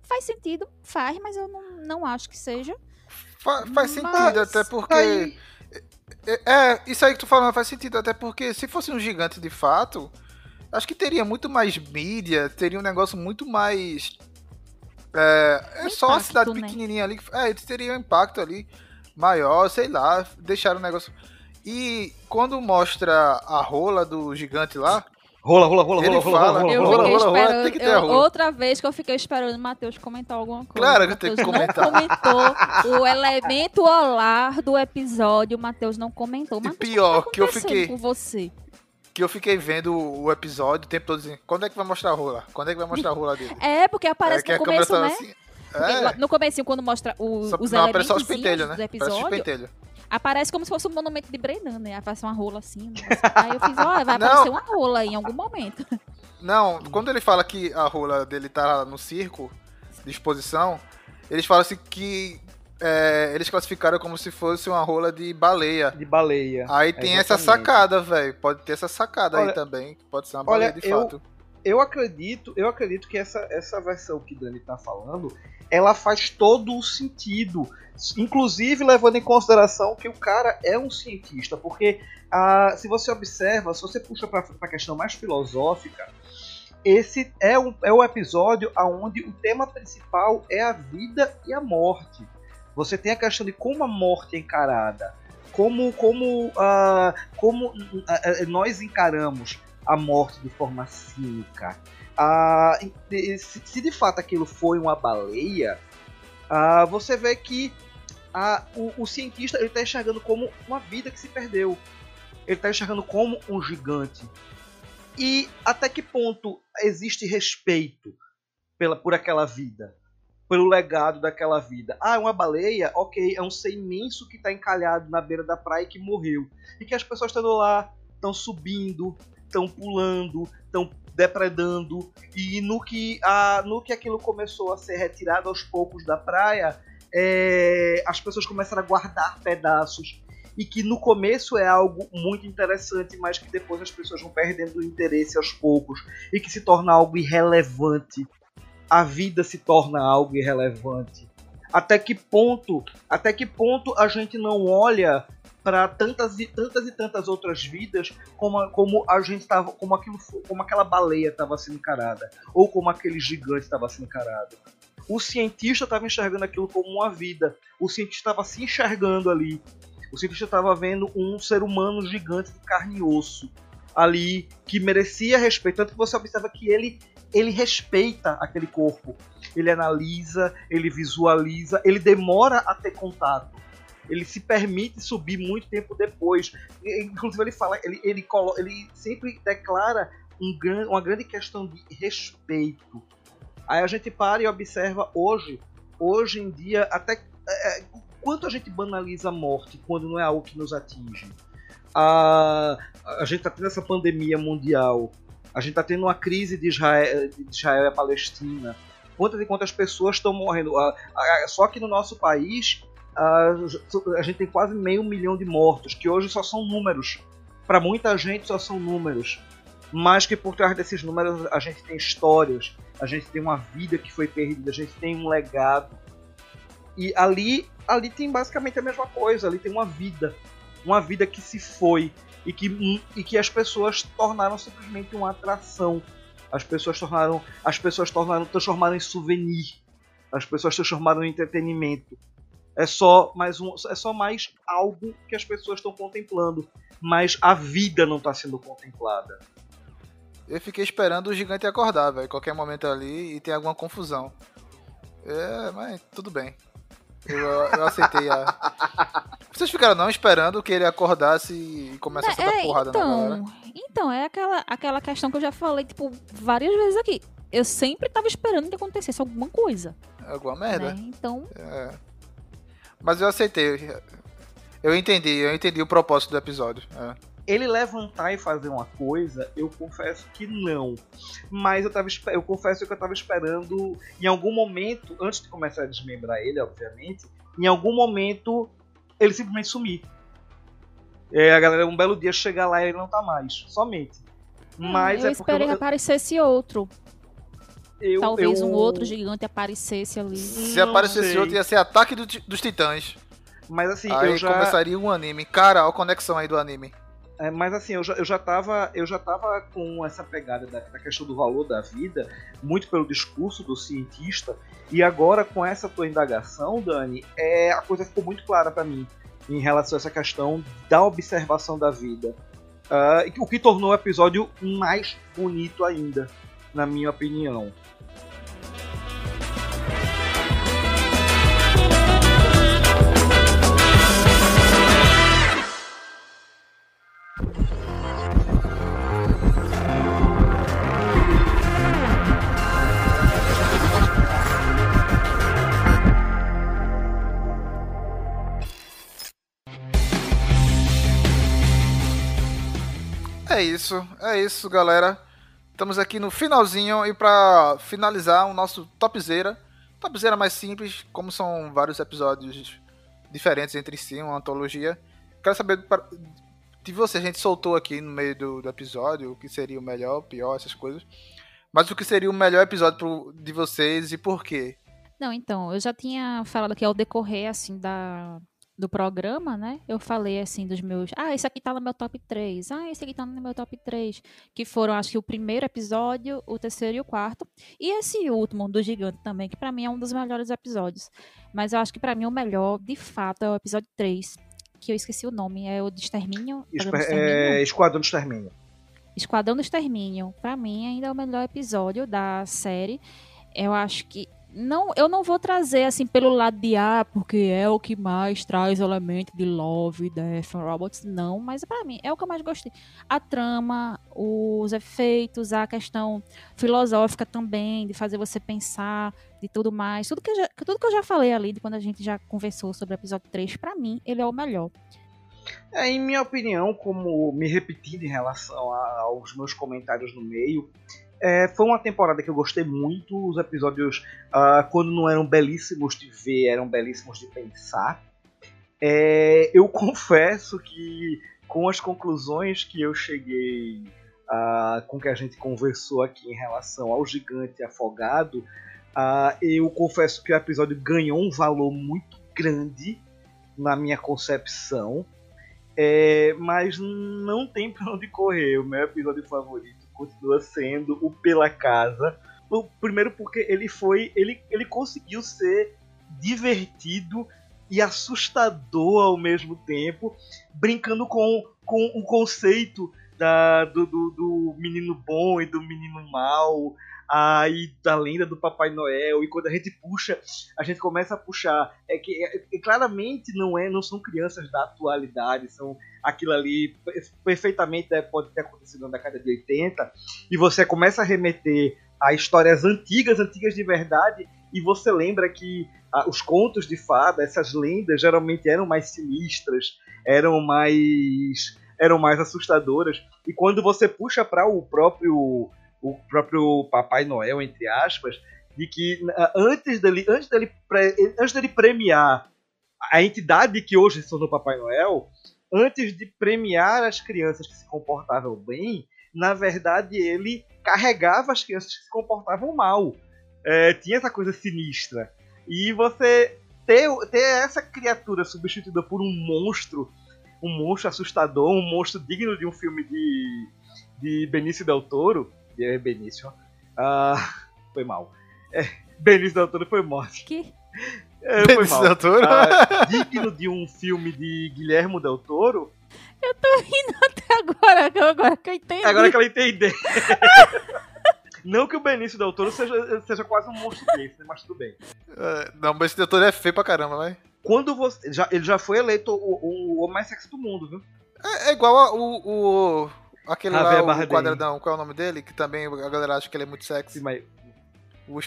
Faz sentido? Faz, mas eu não, não acho que seja. Fa- faz sentido, Mas até porque. Aí, É, é, isso aí que tu falando faz sentido, até porque se fosse um gigante de fato, acho que teria muito mais mídia, teria um negócio muito mais. É, é Um só uma impacto, cidade né? pequenininha ali. que- É, eles teriam um impacto ali maior, sei lá, deixaram o negócio. E quando mostra a rola do gigante lá, rola, rola, rola, Ele rola, rola, fala- rola, rola, rola, rola. rola, esperando. tem que ter eu- a rola. outra vez que eu fiquei esperando o Matheus comentar alguma coisa. Claro que eu tenho que comentar. Não comentou o elemento olar do episódio. O Matheus não comentou. Matheus, pior, o tá que eu fiquei- Com você. Que eu fiquei vendo o episódio o tempo todo dizendo, quando é que vai mostrar a rola? Quando é que vai mostrar a rola dele? É, porque aparece é no começo, né? assim. É, No começo, quando mostra o, só, os não, aparece só os elementos pentelhos, né? episódio, aparece como se fosse um monumento de Brennan, né? Aparece uma rola assim. né? Aí eu fiz, ó, vai Não. aparecer uma rola em algum momento. Não, quando ele fala que a rola dele tá no circo de exposição, eles falam assim que é, eles classificaram como se fosse uma rola de baleia. De baleia. Aí tem essa Exatamente. sacada, velho. Pode ter essa sacada Olha- aí também. que Pode ser uma olha, baleia de eu- fato. eu acredito, eu acredito que essa, essa versão que Dani tá falando, ela faz todo o sentido. Inclusive levando em consideração que o cara é um cientista, porque ah, se você observa, se você puxa para a questão mais filosófica, esse é o, é o episódio onde o tema principal é a vida e a morte. Você tem a questão de como a morte é encarada, como, como, ah, como ah, nós encaramos a morte de forma cínica. E- se, se de fato aquilo foi uma baleia, ah, você vê que ah, o, o cientista está enxergando como uma vida que se perdeu. Ele está enxergando como um gigante. E até que ponto existe respeito pela, por aquela vida? Pelo legado daquela vida. Ah, é uma baleia? Ok, é um ser imenso que está encalhado na beira da praia e que morreu. E que as pessoas estão lá, estão subindo, estão pulando, estão depredando. E no que, a, no que aquilo começou a ser retirado aos poucos da praia, é, as pessoas começaram a guardar pedaços. E que no começo é algo muito interessante, mas que depois as pessoas vão perdendo o interesse aos poucos. E que se torna algo irrelevante. A vida se torna algo irrelevante. Até que ponto, até que ponto a gente não olha para tantas e tantas e tantas outras vidas como, a- como a gente tava, como aquilo, como aquela baleia estava sendo encarada, ou como aquele gigante estava sendo encarado. O cientista estava enxergando aquilo como uma vida. O cientista estava se enxergando ali. O cientista estava vendo um ser humano gigante de carne e osso ali que merecia respeito. Tanto que você observa que ele ele respeita aquele corpo. Ele analisa, ele visualiza, ele demora a ter contato ele se permite subir muito tempo depois. Inclusive ele fala, ele, ele, ele sempre declara um gran, uma grande questão de respeito. Aí a gente para e observa hoje, hoje em dia, até é, é, quanto a gente banaliza a morte quando não é algo que nos atinge. A, a gente está tendo essa pandemia mundial, a gente está tendo uma crise de Israel, de Israel e a Palestina. Quantas e quantas pessoas estão morrendo? A- a- só que no nosso país a gente tem quase meio milhão de mortos, que hoje só são números. Para muita gente só são números. Mas que por trás desses números a gente tem histórias, a gente tem uma vida que foi perdida, a gente tem um legado. E ali, ali tem basicamente a mesma coisa, ali tem uma vida. Uma vida que se foi e que, e que as pessoas tornaram simplesmente uma atração. As pessoas tornaram, as pessoas tornaram, transformaram em souvenir. As pessoas transformaram em entretenimento. É só mais um, é só mais algo que as pessoas estão contemplando, mas a vida não está sendo contemplada. Eu fiquei esperando o gigante acordar, velho. Qualquer momento ali e tem alguma confusão. É, mas tudo bem. Eu, eu aceitei a. Vocês ficaram não esperando que ele acordasse e começasse a dar É, porrada na galera? então, então, é aquela, aquela questão que eu já falei, tipo, várias vezes aqui. Eu sempre tava esperando que acontecesse alguma coisa. Alguma merda? Né? Então, É. Mas eu aceitei. Eu entendi, eu entendi o propósito do episódio. é. Ele levantar e fazer uma coisa, eu confesso que não. Mas eu, tava, eu confesso que eu tava esperando, em algum momento, antes de começar a desmembrar ele, obviamente, em algum momento ele simplesmente sumir. É, a galera, um belo dia, chegar lá e ele não tá mais. Somente. Mas eu é esperei porque. que aparecesse outro. eu, Talvez eu- um outro gigante aparecesse ali. Se Não aparecesse sei. outro, ia ser Ataque do dos Titãs. Mas assim, aí eu já. começaria um anime. Cara, olha a conexão aí do anime. É, mas assim, eu já, eu já tava. Eu já tava com essa pegada da, da questão do valor da vida, muito pelo discurso do cientista, e agora com essa tua indagação, Dani, é, a coisa ficou muito clara pra mim em relação a essa questão da observação da vida. Ah, o que tornou o episódio mais bonito ainda, na minha opinião. É isso, é isso, galera. Estamos aqui no finalzinho e pra finalizar o nosso topzera. Topzera mais simples, como são vários episódios diferentes entre si, uma antologia. Quero saber de você, a gente soltou aqui no meio do, do episódio o que seria o melhor, o pior, essas coisas. Mas o que seria o melhor episódio pro- de vocês e por quê? Não, então, eu já tinha falado que ao decorrer, assim, da, do programa, né? Eu falei, assim, dos meus... Ah, esse aqui tá no meu top 3. Ah, esse aqui tá no meu top 3. Que foram, acho que, o primeiro episódio, o terceiro e o quarto. E esse último, do Gigante também, que pra mim é um dos melhores episódios. Mas eu acho que pra mim o melhor, de fato, é o episódio 3. Que eu esqueci o nome. É o de Extermínio. De Extermínio? é, Esquadrão do Extermínio. Esquadrão do Extermínio, pra mim ainda é o melhor episódio da série. Eu acho que não, eu não vou trazer assim pelo lado de ah, porque é o que mais traz elemento de Love, Death Robots, não, mas pra mim é o que eu mais gostei. A trama, os efeitos, a questão filosófica também, de fazer você pensar, de tudo mais, tudo que eu já, tudo que eu já falei ali, de quando a gente já conversou sobre o episódio 3, pra mim, ele é o melhor. É, em minha opinião, como me repetindo em relação a- aos meus comentários no meio, é, foi uma temporada que eu gostei muito. Os episódios, ah, quando não eram belíssimos de ver, eram belíssimos de pensar. É, eu confesso que com as conclusões que eu cheguei, ah, com que a gente conversou aqui em relação ao gigante afogado, ah, eu confesso que o episódio ganhou um valor muito grande na minha concepção. É, mas não tem pra onde correr. O meu episódio favorito continua sendo o Pela Casa. O- Primeiro porque ele foi. Ele, ele conseguiu ser divertido e assustador ao mesmo tempo, brincando com, com o conceito da, do, do, do menino bom e do menino mau, aí da lenda do Papai Noel, e quando a gente puxa, a gente começa a puxar. É que é- é- claramente não é, não são crianças da atualidade, são aquilo ali per- perfeitamente deve- pode ter acontecido na década de 80, e você começa a remeter a histórias antigas, antigas de verdade, e você lembra que ah, os contos de fada, essas lendas geralmente eram mais sinistras, eram mais eram mais assustadoras. E quando você puxa para o próprio o próprio Papai Noel entre aspas, de que antes dele antes dele antes dele premiar a entidade que hoje se tornou Papai Noel, antes de premiar as crianças que se comportavam bem, na verdade ele carregava as crianças que se comportavam mal. É, tinha essa coisa sinistra. E você ter, ter essa criatura substituída por um monstro, um monstro assustador, um monstro digno de um filme de, de Benício Del Toro. É Benício. Ah, foi mal. É, Benício Del Toro foi morte. Que É, foi Benício mal. Del Toro? Ah, digno de um filme de Guilhermo Del Toro. até agora, agora que eu entendi. Agora que ela entender. Não que o Benício Del Toro seja, seja quase um monstro desse, né? mas tudo bem. É, não, mas esse Del Toro é feio pra caramba, vai. Quando você. Já, ele já foi eleito o, o, o homem mais sexy do mundo, viu? É, é igual a- o, o aquele Javier lá, Bardem. o quadradão, qual é o nome dele? Que também a galera acha que ele é muito Sim, sexy. mas O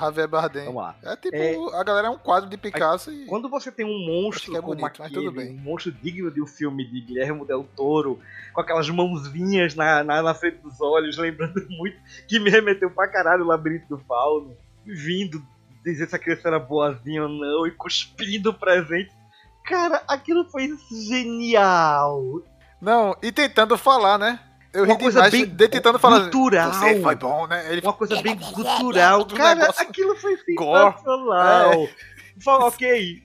Javier Bardem. Vamos lá. É tipo, É- a galera é um quadro de Picasso e. Quando você tem um monstro é como bonito, mas aquele, tudo bem. um monstro digno de um filme de Guilherme Del Toro, com aquelas mãozinhas na, na, na frente dos olhos, lembrando muito que me remeteu pra caralho o Labirinto do Fauno, vindo dizer se a criança era boazinha ou não, e cuspindo o presente. Cara, aquilo foi genial! Não, e tentando falar, né? Eu Uma coisa demais bem de tentando falar. gutural. Você foi bom, né? Ele Uma coisa bem gutural. Um Cara, negócio- aquilo foi Gore. sensacional. Fa- Ok.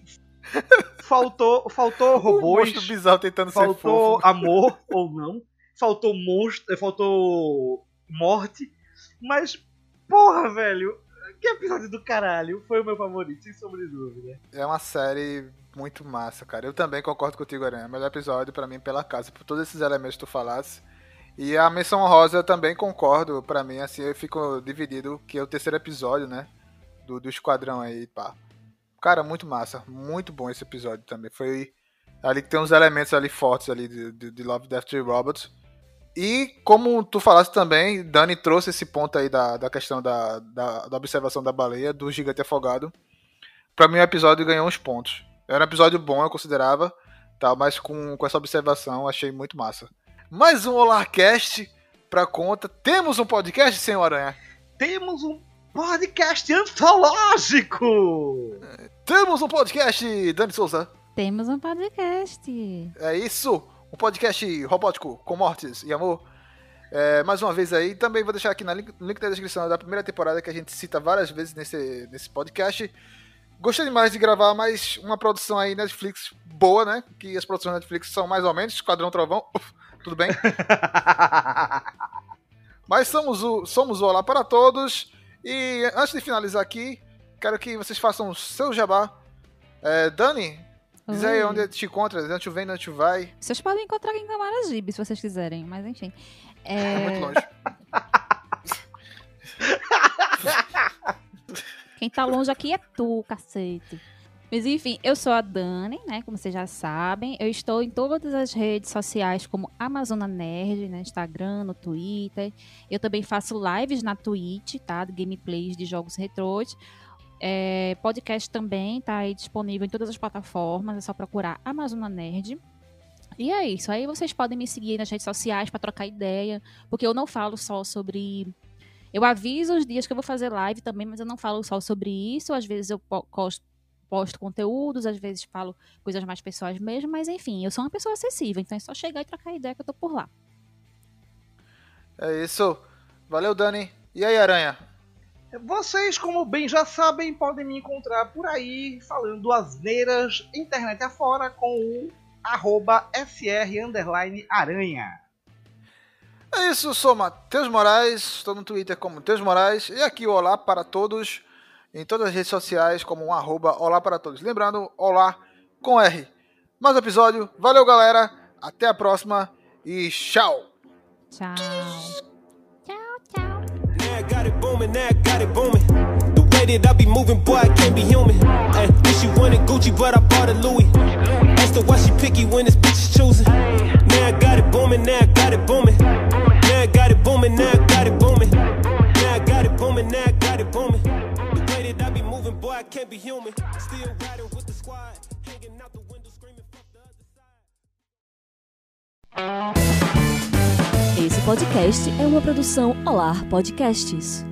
Faltou, faltou um robôs. monstro bizarro tentando ser faltou fofo. amor ou não, faltou monstro, eh, faltou morte, mas porra, velho, que episódio do caralho, foi o meu favorito, sem sombra de dúvida. É uma série muito massa, cara. Eu também concordo contigo, Aranha. Melhor episódio pra mim pela casa, por todos esses elementos que tu falasse. E a menção rosa também concordo, pra mim, assim, eu fico dividido, que é o terceiro episódio, né? Do, do esquadrão aí, pá. Cara, muito massa. Muito bom esse episódio também. Foi ali que tem uns elementos ali fortes ali de, de, de Love, Death and Robots. E como tu falaste também, Dani trouxe esse ponto aí da, da questão da, da, da observação da baleia, do gigante afogado. Pra mim o episódio ganhou uns pontos. Era um episódio bom, eu considerava, tá? mas com, com essa observação achei muito massa. Mais um Olarcast pra conta. Temos um podcast, senhor Aranha? Temos um podcast antológico! Temos um podcast, Dani Souza. Temos um podcast. É isso, um podcast robótico com mortes e amor. É, mais uma vez aí, também vou deixar aqui no link, link da descrição da primeira temporada que a gente cita várias vezes nesse, nesse podcast. Gostei demais de gravar mais uma produção aí Netflix boa, né? Que as produções Netflix são mais ou menos Esquadrão Trovão, uf, tudo bem. Mas somos o, somos o Olá para Todos. E antes de finalizar aqui, quero que vocês façam o seu jabá. É, Dani, diz aí Oi. onde te encontra, de onde tu vem, de onde tu vai. Vocês podem encontrar aqui em Camaragibe, se vocês quiserem, mas enfim. É É, muito longe. Quem tá longe aqui é tu, cacete. Mas enfim, eu sou a Dani, né? Como vocês já sabem. Eu estou em todas as redes sociais como Amazona Nerd, no Instagram, no Twitter. Eu também faço lives na Twitch, tá? Gameplays de jogos retrôs. É, podcast também tá aí disponível em todas as plataformas. É só procurar Amazona Nerd. E é isso. Aí vocês podem me seguir nas redes sociais para trocar ideia. Porque eu não falo só sobre eu aviso os dias que eu vou fazer live também, mas eu não falo só sobre isso. Às vezes eu po- cos- posto conteúdos, às vezes falo coisas mais pessoais mesmo, mas enfim, eu sou uma pessoa acessível, então é só chegar e trocar ideia que eu tô por lá. É isso. Valeu, Dani. E aí, Aranha? Vocês, como bem já sabem, podem me encontrar por aí falando asneiras internet afora com o arroba sr underline aranha. É isso, sou Matheus Moraes, estou no Twitter como Matheus Moraes e aqui o Olá para Todos em todas as redes sociais como um arroba Olá para Todos. Lembrando, Olá com R. Mais um episódio, valeu galera, até a próxima e tchau! Tchau. Now I got it booming, now I got it booming. The way that I be moving, boy, I can't be human. Ay, think she wanted Gucci, but I bought a Louis. Asked her why she picky when this bitch is choosing. Now I got it booming, now I got it booming. Now I got it booming, now I got it booming. Can't be human. Still riding with the squad, hanging out the window screaming, the other side. Esse podcast é uma produção Olar Podcasts.